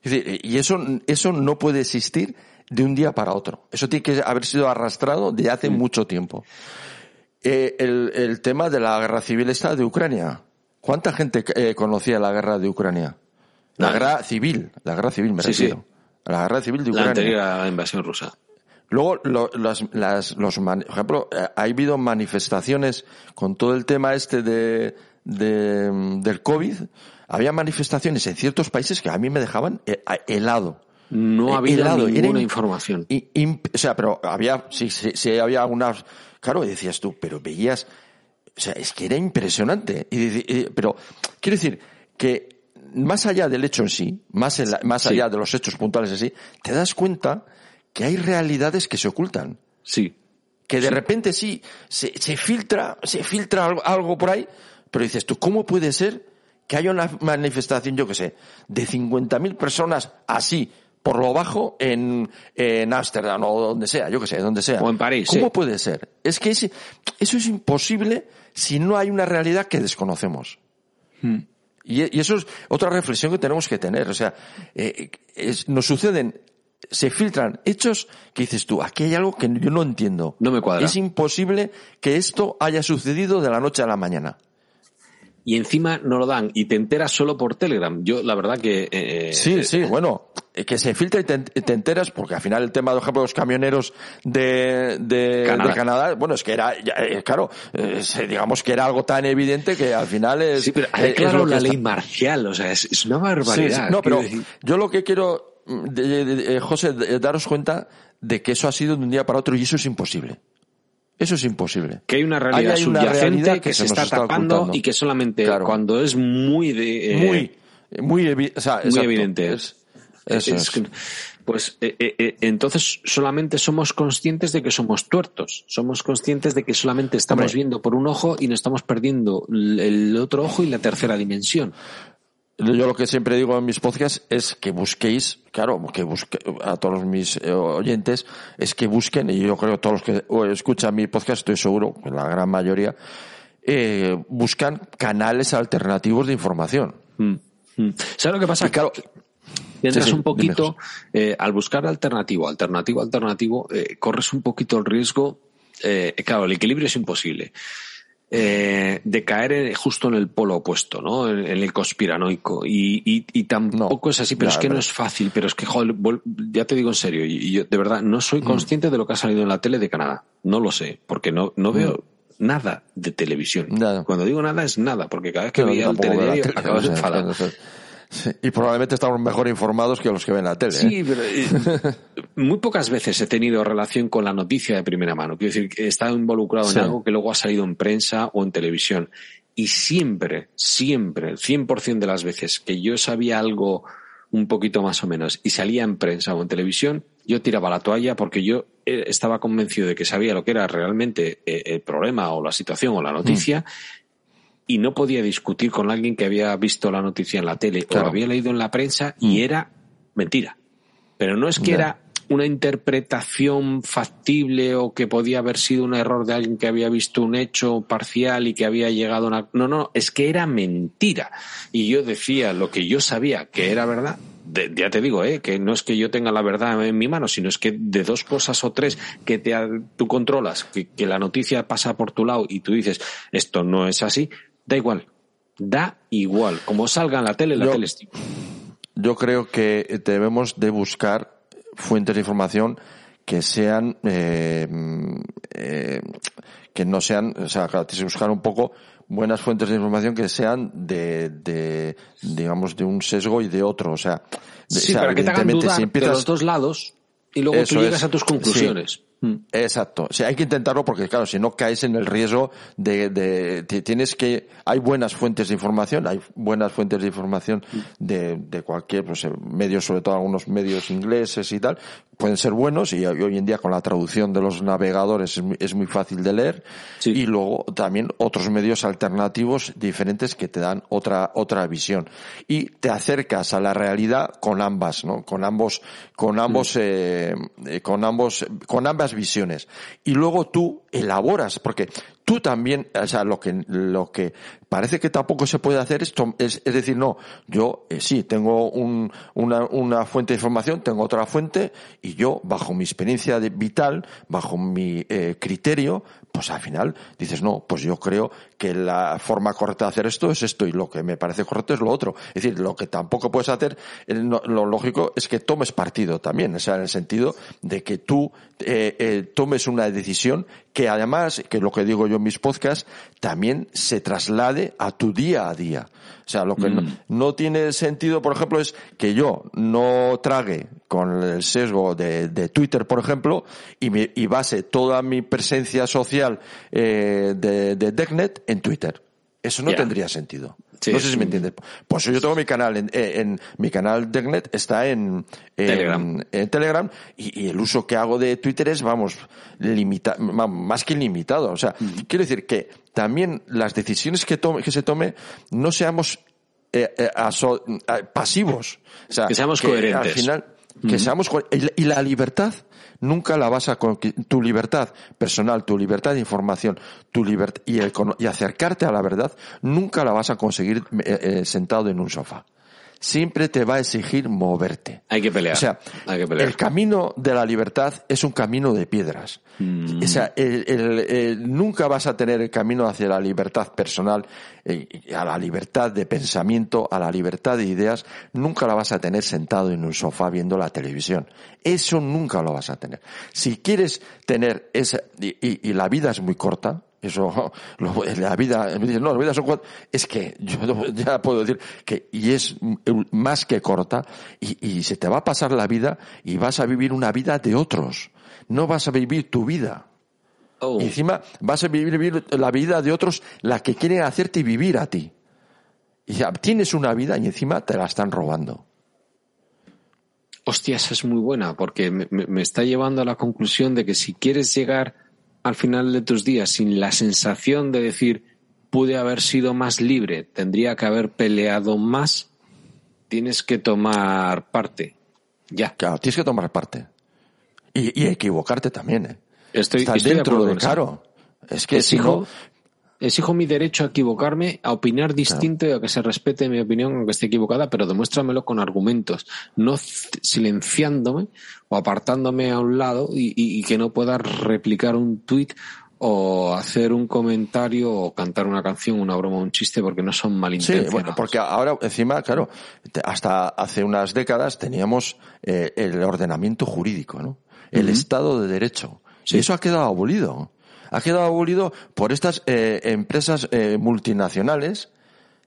y eso, eso no puede existir de un día para otro. Eso tiene que haber sido arrastrado de hace mm. mucho tiempo. Eh, el, el, tema de la guerra civil está de Ucrania. ¿Cuánta gente eh, conocía la guerra de Ucrania? La guerra civil, la guerra civil me refiero. La guerra civil de Ucrania. La anterior a la invasión rusa. Luego, las, las, los, por ejemplo, eh, ha habido manifestaciones con todo el tema este de, de, del COVID. Había manifestaciones en ciertos países que a mí me dejaban eh, helado. No había helado. ninguna información. o sea, pero había, sí, sí, sí, había algunas, claro, decías tú, pero veías, o sea, es que era impresionante. Y, pero, quiero decir, que más allá del hecho en sí, más, más allá de los hechos puntuales en sí, te das cuenta que hay realidades que se ocultan. Sí. Que de repente sí, se, se, filtra, se filtra algo, algo, por ahí, pero dices tú, ¿cómo puede ser que haya una manifestación, yo qué sé, de 50.000 personas así, por lo bajo, en, en Ámsterdam o donde sea, yo qué sé, donde sea? O en París. ¿Cómo puede ser? Es que eso es imposible si no hay una realidad que desconocemos. Hmm. Y, eso es otra reflexión que tenemos que tener. O sea, eh, nos suceden, se filtran hechos que dices tú, aquí hay algo que yo no entiendo. No me cuadra. Es imposible que esto haya sucedido de la noche a la mañana. Y encima no lo dan y te enteras solo por Telegram. Yo, la verdad que... Eh, sí, sí, bueno. Que se filtra y te, enteras, porque al final el tema, por ejemplo, de los camioneros de, de, Canadá. bueno, es que era, eh, claro, eh, digamos que era algo tan evidente que al final es... Sí, pero hay claro la ley marcial, o sea, es, una barbaridad. no, pero yo lo que quiero, de, José, daros cuenta de que eso ha sido de un día para otro y eso es imposible. Eso es imposible. Que hay una realidad subyacente que, se, está, tapando y que solamente cuando es muy de... muy, muy, o sea, muy evidente. Es, pues eh, eh, eh, entonces solamente somos conscientes de que somos tuertos, somos conscientes de que solamente estamos viendo por un ojo y nos estamos perdiendo el otro ojo y la tercera dimensión. Yo lo que siempre digo en mis podcasts es que busquéis, claro, que busque, a todos mis oyentes, es que busquen, y yo creo que todos los que escuchan mi podcast, estoy seguro, la gran mayoría, buscan canales alternativos de información. Mm, mm. ¿Sabes lo que pasa? claro, Mientras un poquito, eh, al buscar alternativo, alternativo, alternativo, eh, corres un poquito el riesgo, eh, claro, el equilibrio es imposible. Eh, de caer justo en el polo opuesto, ¿no? En, el conspiranoico. Y, y, y tampoco es así, pero es que no es fácil, pero es que, joder, ya te digo en serio, y, yo de verdad no soy mm. consciente de lo que ha salido en la tele de Canadá. No lo sé, porque no, no veo mm. nada de televisión. Cuando digo nada es nada, porque cada vez que veía el telediario acabas de enfadar y probablemente estamos mejor informados que los que ven la tele. Sí, ¿eh? pero muy pocas veces he tenido relación con la noticia de primera mano. Quiero decir, he estado involucrado en algo que luego ha salido en prensa o en televisión. Y siempre, siempre, el 100% de las veces que yo sabía algo un poquito más o menos y salía en prensa o en televisión, yo tiraba la toalla porque yo eh, estaba convencido de que sabía lo que era realmente eh, el problema o la situación o la noticia mm y no podía discutir con alguien que había visto la noticia en la tele o había leído en la prensa y mm. era mentira. Pero no es que era una interpretación factible o que podía haber sido un error de alguien que había visto un hecho parcial y que había llegado a una... No, no, es que era mentira. Y yo decía lo que yo sabía que era verdad. ya te digo, ¿eh? que no es que yo tenga la verdad en mi mano, sino es que de dos cosas o tres que te, tú controlas, que, que la noticia pasa por tu lado y tú dices, esto no es así, Da igual. Da igual. Como salga en la tele, la tele es Yo creo que debemos de buscar fuentes de información que sean, eh, eh, que no sean, o sea, buscar un poco buenas fuentes de información que sean de, de digamos, de un sesgo y de otro. O sea, sí, para que te hagan dudar si empiezas... de los dos lados y luego tú llegas a tus conclusiones. Exacto. O sea, hay que intentarlo porque, claro, si no caes en el riesgo de, de, tienes que, hay buenas fuentes de información, hay buenas fuentes de información mm. de, de cualquier, pues, medios, sobre todo algunos medios ingleses y tal, pueden ser buenos y hoy en día con la traducción de los navegadores es muy, fácil de leer y luego también otros medios alternativos diferentes que te dan otra otra visión y te acercas a la realidad con ambas no con ambos con ambos mm. eh, eh, con ambos con ambas visiones. Y luego tú elaboras porque tú también, o sea, lo que, lo que parece que tampoco se puede hacer es, es, decir, no, yo eh, sí, tengo un, una, una fuente de información, tengo otra fuente, y yo, bajo mi experiencia vital, bajo mi eh, criterio, pues al final dices, no, pues yo creo que la forma correcta de hacer esto es esto, y lo que me parece correcto es lo otro. Es decir, lo que tampoco puedes hacer, lo lógico es que tomes partido también, o sea, en el sentido de que tú eh, eh, tomes una decisión que además, que lo que digo yo en mis podcasts, también se traslade a tu día a día. O sea, lo que no, mm. tiene sentido, por ejemplo, es que yo no trague con el sesgo de, Twitter, por ejemplo, y, me, y base toda mi presencia social eh, de, de DeckNet en Twitter. Eso no tendría sentido. No sé si me entiendes. Pues yo tengo mi canal en, en mi canal DeckNet está en, Telegram, en Telegram y, el uso que hago de Twitter es, vamos, limita, más que limitado. O sea, quiero decir que también las decisiones que, tome, que se tome no seamos eh, eh, eh, pasivos. O sea, que seamos coherentes. Al final, que seamos y la libertad nunca la vas a tu libertad personal, tu libertad de información, tu libertad y, acercarte a la verdad, nunca la vas a conseguir sentado en un sofá. Siempre te va a exigir moverte. Hay que pelear. O sea, hay que pelear. el camino de la libertad es un camino de piedras. Mm. O sea, el- el- el- nunca vas a tener el camino hacia la libertad personal, eh, a la libertad de pensamiento, a la libertad de ideas, nunca la vas a tener sentado en un sofá viendo la televisión. Eso nunca lo vas a tener. Si quieres tener esa, y, y- y la vida es muy corta, eso, lo- la vida, no, la vida son cuatro, es que yo ya puedo decir que, y es más que corta, y, y se te va a pasar la vida y vas a vivir una vida de otros. No vas a vivir tu vida. Oh. Y encima vas a vivir, vivir la vida de otros, la que quieren hacerte vivir a ti. Y ya tienes una vida y encima te la están robando. Hostia, esa es muy buena, porque me, me- me está llevando a la conclusión de que si quieres llegar al final de tus días sin la sensación de decir pude haber sido más libre, tendría que haber peleado más, tienes que tomar parte. Ya. Claro, tienes que tomar parte. Y, y equivocarte también, ¿eh? Estoy, Estás estoy de dentro de, con eso. claro. Es que si exijo, no, exijo mi derecho a equivocarme, a opinar distinto y a que se respete mi opinión aunque esté equivocada, pero demuéstramelo con argumentos, no silenciándome o apartándome a un lado y, y- y que no pueda replicar un tuit o hacer un comentario o cantar una canción, una broma, un chiste porque no son Sí, malintencionados. bueno, porque ahora encima, claro, hasta hace unas décadas teníamos eh, el ordenamiento jurídico, ¿no? El Estado de Derecho. Sí. Y eso ha quedado abolido. Ha quedado abolido por estas eh, empresas eh, multinacionales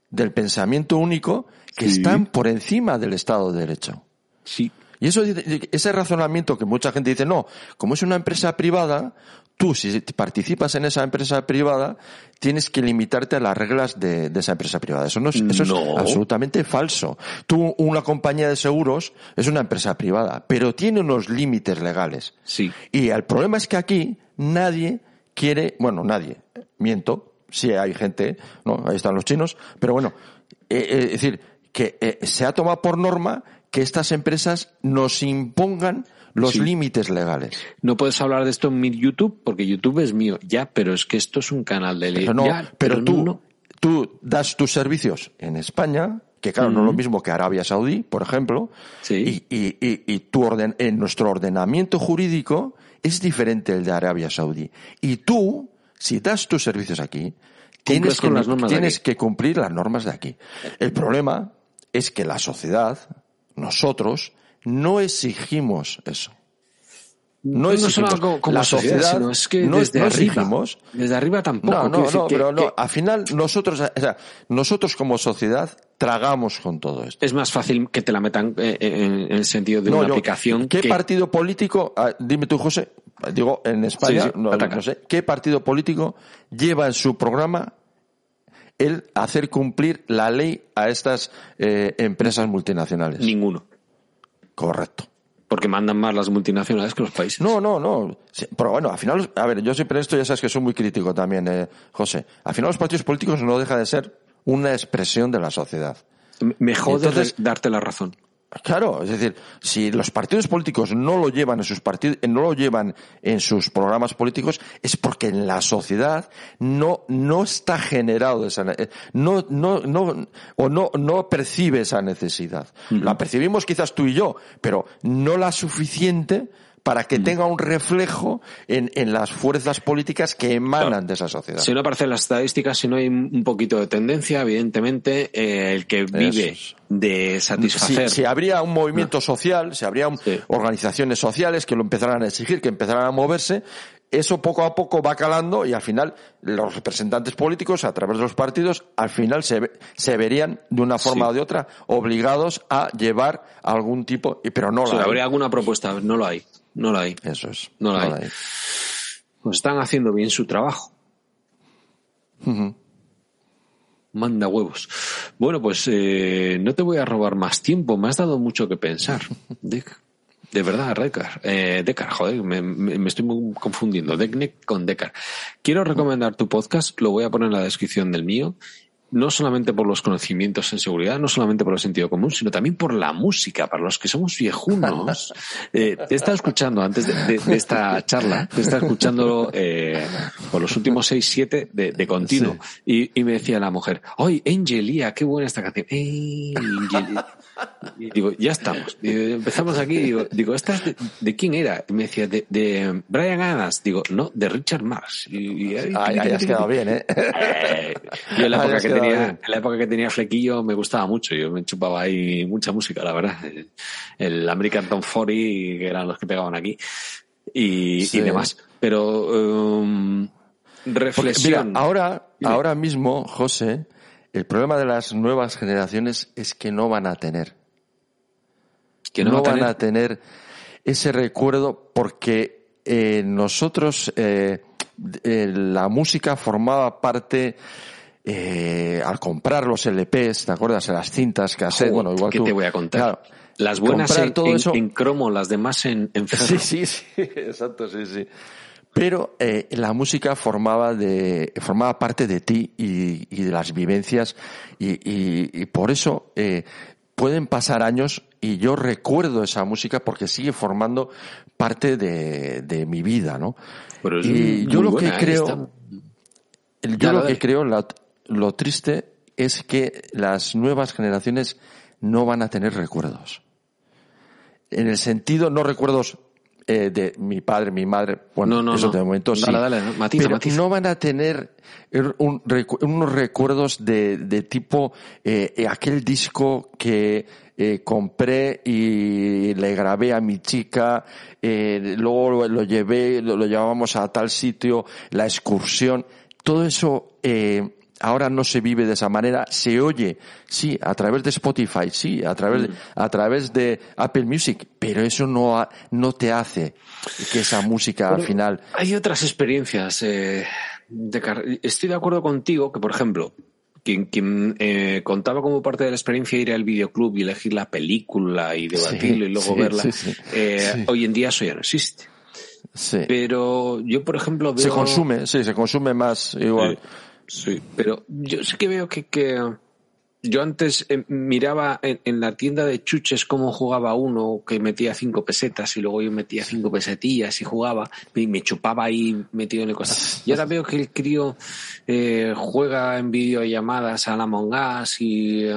del pensamiento único que Sí. están por encima del Estado de Derecho. Sí. Y eso, ese razonamiento que mucha gente dice, no, como es una empresa privada, tú si participas en esa empresa privada, tienes que limitarte a las reglas de, de esa empresa privada. Eso, no es, eso No. es absolutamente falso. Tú, una compañía de seguros, es una empresa privada, pero tiene unos límites legales. Sí. Y el problema es que aquí nadie quiere, bueno, nadie, miento, sí hay gente, no, ahí están los chinos, pero bueno, eh, eh, es decir, que eh, se ha tomado por norma que estas empresas nos impongan los Sí. límites legales. No puedes hablar de esto en mi YouTube porque YouTube es mío. Ya, pero es que esto es un canal de ley. Pero no, Ya, pero, tú, no. tú das tus servicios en España, que claro, no es lo mismo que Arabia Saudí, por ejemplo, Sí. y, y, y, y tu orden, en nuestro ordenamiento jurídico es diferente el de Arabia Saudí. Y tú, si das tus servicios aquí, tienes, que, las tienes que cumplir las normas de aquí. El problema es que la sociedad, nosotros, no exigimos eso. No No solo como, como la sociedad, sociedad sino es que no, desde no arriba, exigimos. desde arriba tampoco. No, no, decir no, que- pero no. que Al final nosotros, o sea, nosotros como sociedad tragamos con todo esto. es más fácil que te la metan eh, en, en el sentido de No, una yo- aplicación ¿Qué que partido político, ah, dime tú José, digo en España, Sí, sí, no, ataca. no sé, qué partido político lleva en su programa el hacer cumplir la ley a estas eh, empresas multinacionales? ninguno, Correcto. Porque mandan más las multinacionales que los países. No, no, no. Sí, pero bueno, al final, a ver, yo siempre esto ya sabes que soy muy crítico también, eh, José. Al final los partidos políticos no deja de ser una expresión de la sociedad. Me- jode Entonces- darte la razón. Claro, es decir, si los partidos políticos no lo llevan en sus partidos, no lo llevan en sus programas políticos, es porque en la sociedad no, no está generado esa, ne- no, no, no, o no, no percibe esa necesidad. La percibimos quizás tú y yo, pero no la suficiente para que tenga un reflejo en, en las fuerzas políticas que emanan de esa sociedad. Si no aparecen las estadísticas, si no hay un poquito de tendencia, evidentemente eh, el que vive de satisfacer si habría un movimiento social, si habría un- Sí. organizaciones sociales que lo empezaran a exigir, que empezaran a moverse, eso poco a poco va calando y al final los representantes políticos, a través de los partidos, al final se, se verían de una forma Sí. o de otra obligados a llevar algún tipo, pero no O sea, la hay. habría alguna propuesta, no lo hay, no lo hay. Eso es. No la hay. hay. Pues están haciendo bien su trabajo. Manda huevos. Bueno, pues eh, no te voy a robar más tiempo. Me has dado mucho que pensar. De, de verdad, Decar. Eh, Decar, joder, me, me- estoy confundiendo. Deckneck con Decar. Quiero recomendar tu podcast. Lo voy a poner en la descripción del mío. No solamente por los conocimientos en seguridad, no solamente por el sentido común, sino también por la música. Para los que somos viejunos, eh, te estaba escuchando antes de, esta charla, te estaba escuchando eh, por los últimos seis, siete de, continuo. Y, y, me decía la mujer, ¡ay, Angelia, qué buena esta canción! Y digo, ya estamos. empezamos aquí, digo, digo ¿esta de, quién era? Y me decía, de, de Brian Adams. Digo, no, de Richard Marx. Y, y, has quedado bien, ¿eh? eh yo en la, época que tenía, en la época que tenía flequillo me gustaba mucho. Yo me chupaba ahí mucha música, la verdad. El, American Tom 40, que eran los que pegaban aquí. Y, y demás. Pero, um, reflexión. mira, ahora, ahora mismo, José, el problema de las nuevas generaciones es que no van a tener. Que no, van a tener ese recuerdo porque eh, nosotros, eh, eh, la música formaba parte al comprar los LPs, ¿te acuerdas? Las cintas, que bueno, igual ¿Qué te voy a contar? las buenas en, en, cromo, las demás en, en Sí, sí, sí, exacto, sí, sí pero eh, la música formaba de formaba parte de ti y, y de las vivencias y, y, y por eso eh, pueden pasar años y yo recuerdo esa música porque sigue formando parte de, de mi vida, ¿no? y yo lo que creo, yo lo que creo, lo triste es que las nuevas generaciones no van a tener recuerdos. En el sentido, no recuerdos eh, de mi padre, mi madre, bueno, no, no, eso de momento sí. Dale, pero no van a tener un, unos recuerdos de, de tipo eh, eh, aquel disco que eh, compré y le grabé a mi chica, luego lo, lo llevé, lo, lo, llevábamos a tal sitio, la excursión, todo eso eh, ahora no se vive de esa manera, se oye, sí, a través de Spotify, sí, a través, de, mm. a través de Apple Music, pero eso no, no te hace que esa música al final. Hay otras experiencias. Eh, de, estoy de acuerdo contigo que, por ejemplo, quien, quien eh, contaba como parte de la experiencia ir al videoclub y elegir la película y debatirlo y luego verla, eh, hoy en día eso ya no existe. Pero yo, por ejemplo, veo... Se consume, sí, se consume más igual. Sí, pero yo sí que veo que, que yo antes eh, miraba en, la tienda de chuches cómo jugaba uno que metía cinco pesetas y luego yo metía cinco pesetillas y jugaba y me chupaba ahí metido en cosas. Y ahora veo que el crío eh, juega en videollamadas a la Us y eh,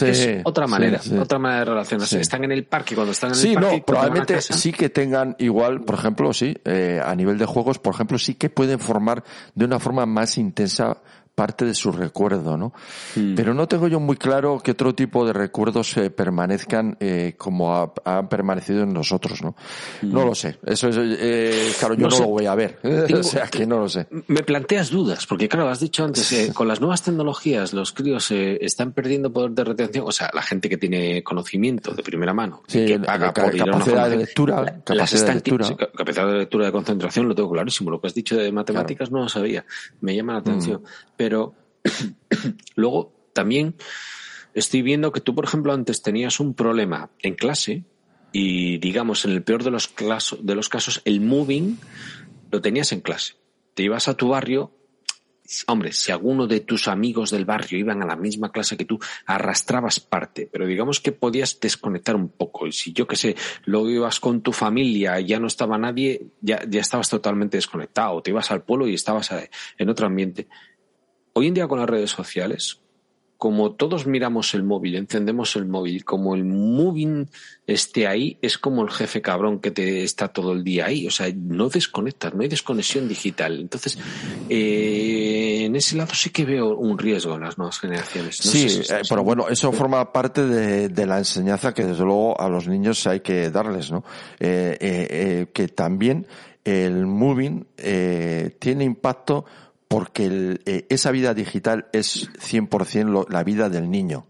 es otra manera, otra manera de relacionarse. Están en el parque cuando están en el parque. Sí, no, probablemente sí que tengan igual, por ejemplo, sí, a nivel de juegos, por ejemplo, sí que pueden formar de una forma más intensa parte de su recuerdo, ¿no? Hmm. Pero no tengo yo muy claro qué otro tipo de recuerdos eh, permanezcan eh, como han permanecido en nosotros, ¿no? No hmm. lo sé. Eso es, eh, claro, yo no, lo voy a ver. o sea, que no lo sé. Me planteas dudas, porque claro, has dicho antes, eh, con las nuevas tecnologías los críos están perdiendo poder de retención, o sea, la gente que tiene conocimiento de primera mano, que paga por capacidad de lectura, capacidad de lectura. capacidad de lectura de concentración, lo tengo clarísimo. Lo que has dicho de matemáticas no lo sabía. Me llama la atención. Hmm pero luego también estoy viendo que tú, por ejemplo, antes tenías un problema en clase y, digamos, en el peor de los, casos, el moving lo tenías en clase. Te ibas a tu barrio hombre, si alguno de tus amigos del barrio iban a la misma clase que tú, arrastrabas parte, pero digamos que podías desconectar un poco. Y si yo qué sé, luego ibas con tu familia y ya no estaba nadie, ya, ya estabas totalmente desconectado. Te ibas al pueblo y estabas en otro ambiente hoy en día con las redes sociales, como todos miramos el móvil, encendemos el móvil, como el moving esté ahí, es como el jefe cabrón que te está todo el día ahí. O sea, no desconectas, no hay desconexión digital. Entonces, eh, en ese lado sí que veo un riesgo en las nuevas generaciones. sí, eh, pero bueno, eso forma parte de, la enseñanza que desde luego a los niños hay que darles, ¿no? Eh, que también el moving tiene impacto porque eh, esa vida digital es 100% la vida del niño.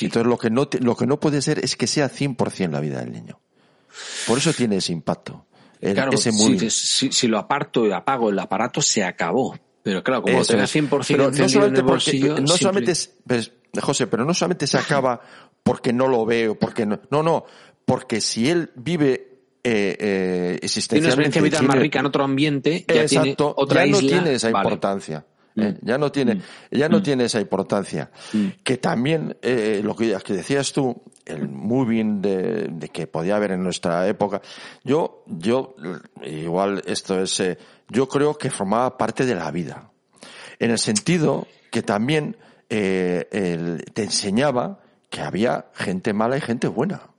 Entonces lo que, no lo que no puede ser es que sea 100% la vida del niño. Por eso tiene ese impacto. claro, ese si, si, lo aparto y apago el aparato, se acabó. Pero claro, como eso 100% pero no solamente en bolsillo, no solamente pues, José, pero no solamente se acaba porque no lo veo, porque no, no, no, porque si él vive eh, eh, Tiene una experiencia vital más rica en otro ambiente, ya tiene otra ya no tiene esa importancia. ¿eh? Mm. Ya no tiene, mm. ya no tiene esa importancia. Que también, eh, lo que, que, decías tú, el moving de, de, que podía haber en nuestra época, yo, yo, igual esto es, eh, yo creo que formaba parte de la vida. En el sentido que también eh, te enseñaba que había gente mala y gente buena.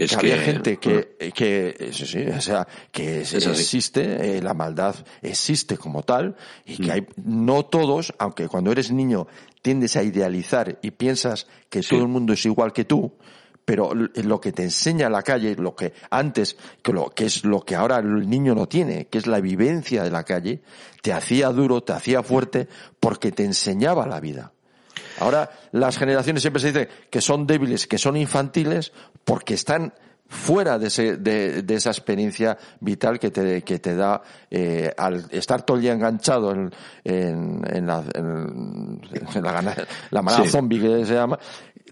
Es que, había gente que, que sí, sí, o sea, que existe, eh, la maldad existe como tal, y que mm. hay, no todos, aunque cuando eres niño tiendes a idealizar y piensas que todo el mundo es igual que tú, pero lo que te enseña la calle, lo que antes, que, lo, que es lo que ahora el niño no tiene, que es la vivencia de la calle, te hacía duro, te hacía fuerte, porque te enseñaba la vida. Ahora las generaciones siempre se dicen que son débiles, que son infantiles, porque están fuera de, ese, de, de, esa experiencia vital que te, que te da eh, al estar todo el día enganchado en, en, en la, en, la, la manera zombie que se llama,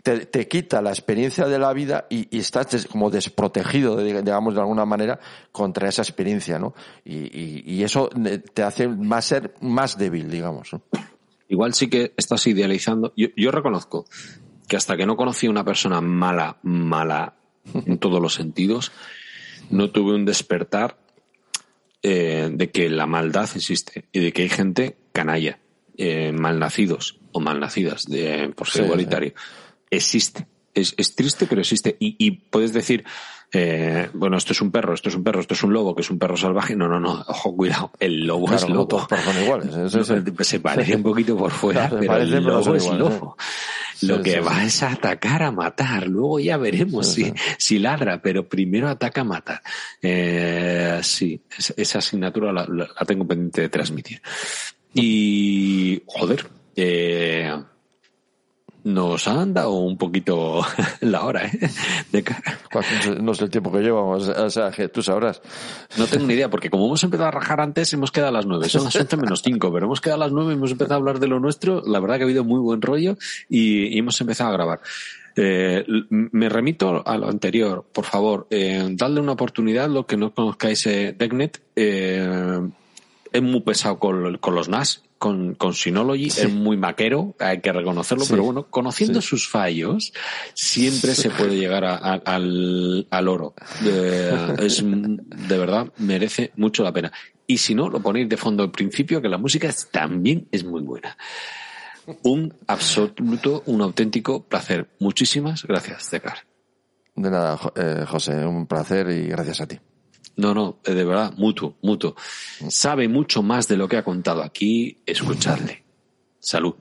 te, te, quita la experiencia de la vida y, y estás como desprotegido, digamos, de alguna manera, contra esa experiencia, ¿no? Y, y, y eso te hace más ser más débil, digamos. ¿no? Igual sí que estás idealizando. Yo, yo reconozco que hasta que no conocí a una persona mala, mala en todos los sentidos, no tuve un despertar eh, de que la maldad existe y de que hay gente canalla, eh, malnacidos o malnacidas de, por ser igualitario. Existe. Es, es, triste, pero existe. Y, y puedes decir, eh, bueno, esto es un perro, esto es un perro, esto es un lobo, que es un perro salvaje. No, no, no, ojo, cuidado, el lobo es lobo. todos son iguales. Eso, Se parece un poquito por fuera, pero el lobo es lobo. Lo que va es a atacar a matar. Luego ya veremos si, si ladra, pero primero ataca a matar. Eh, sí, esa asignatura la, la, tengo pendiente de transmitir. Y, joder, eh, nos han dado un poquito la hora, ¿eh? De No sé el tiempo que llevamos, o sea, que tú sabrás. No tengo ni idea, porque como hemos empezado a rajar antes, hemos quedado a las nueve. Son las once menos cinco, pero hemos quedado a las nueve y hemos empezado a hablar de lo nuestro. La verdad que ha habido muy buen rollo y, y hemos empezado a grabar. Eh, me remito a lo anterior, por favor, eh, dadle una oportunidad, lo que no conozcáis eh, Decknet, eh, es muy pesado con, con los NAS con, con Synology, es muy maquero, hay que reconocerlo, pero bueno, conociendo sus fallos, siempre se puede llegar a, a, al, al, oro. Es, de verdad, merece mucho la pena. Y si no, lo ponéis de fondo al principio, que la música es, también es muy buena. Un absoluto, un auténtico placer. Muchísimas gracias, Decar. De nada, eh, José, un placer y gracias a ti. No, no, de verdad, mutuo, mutuo. Sabe mucho más de lo que ha contado aquí, escucharle. Salud.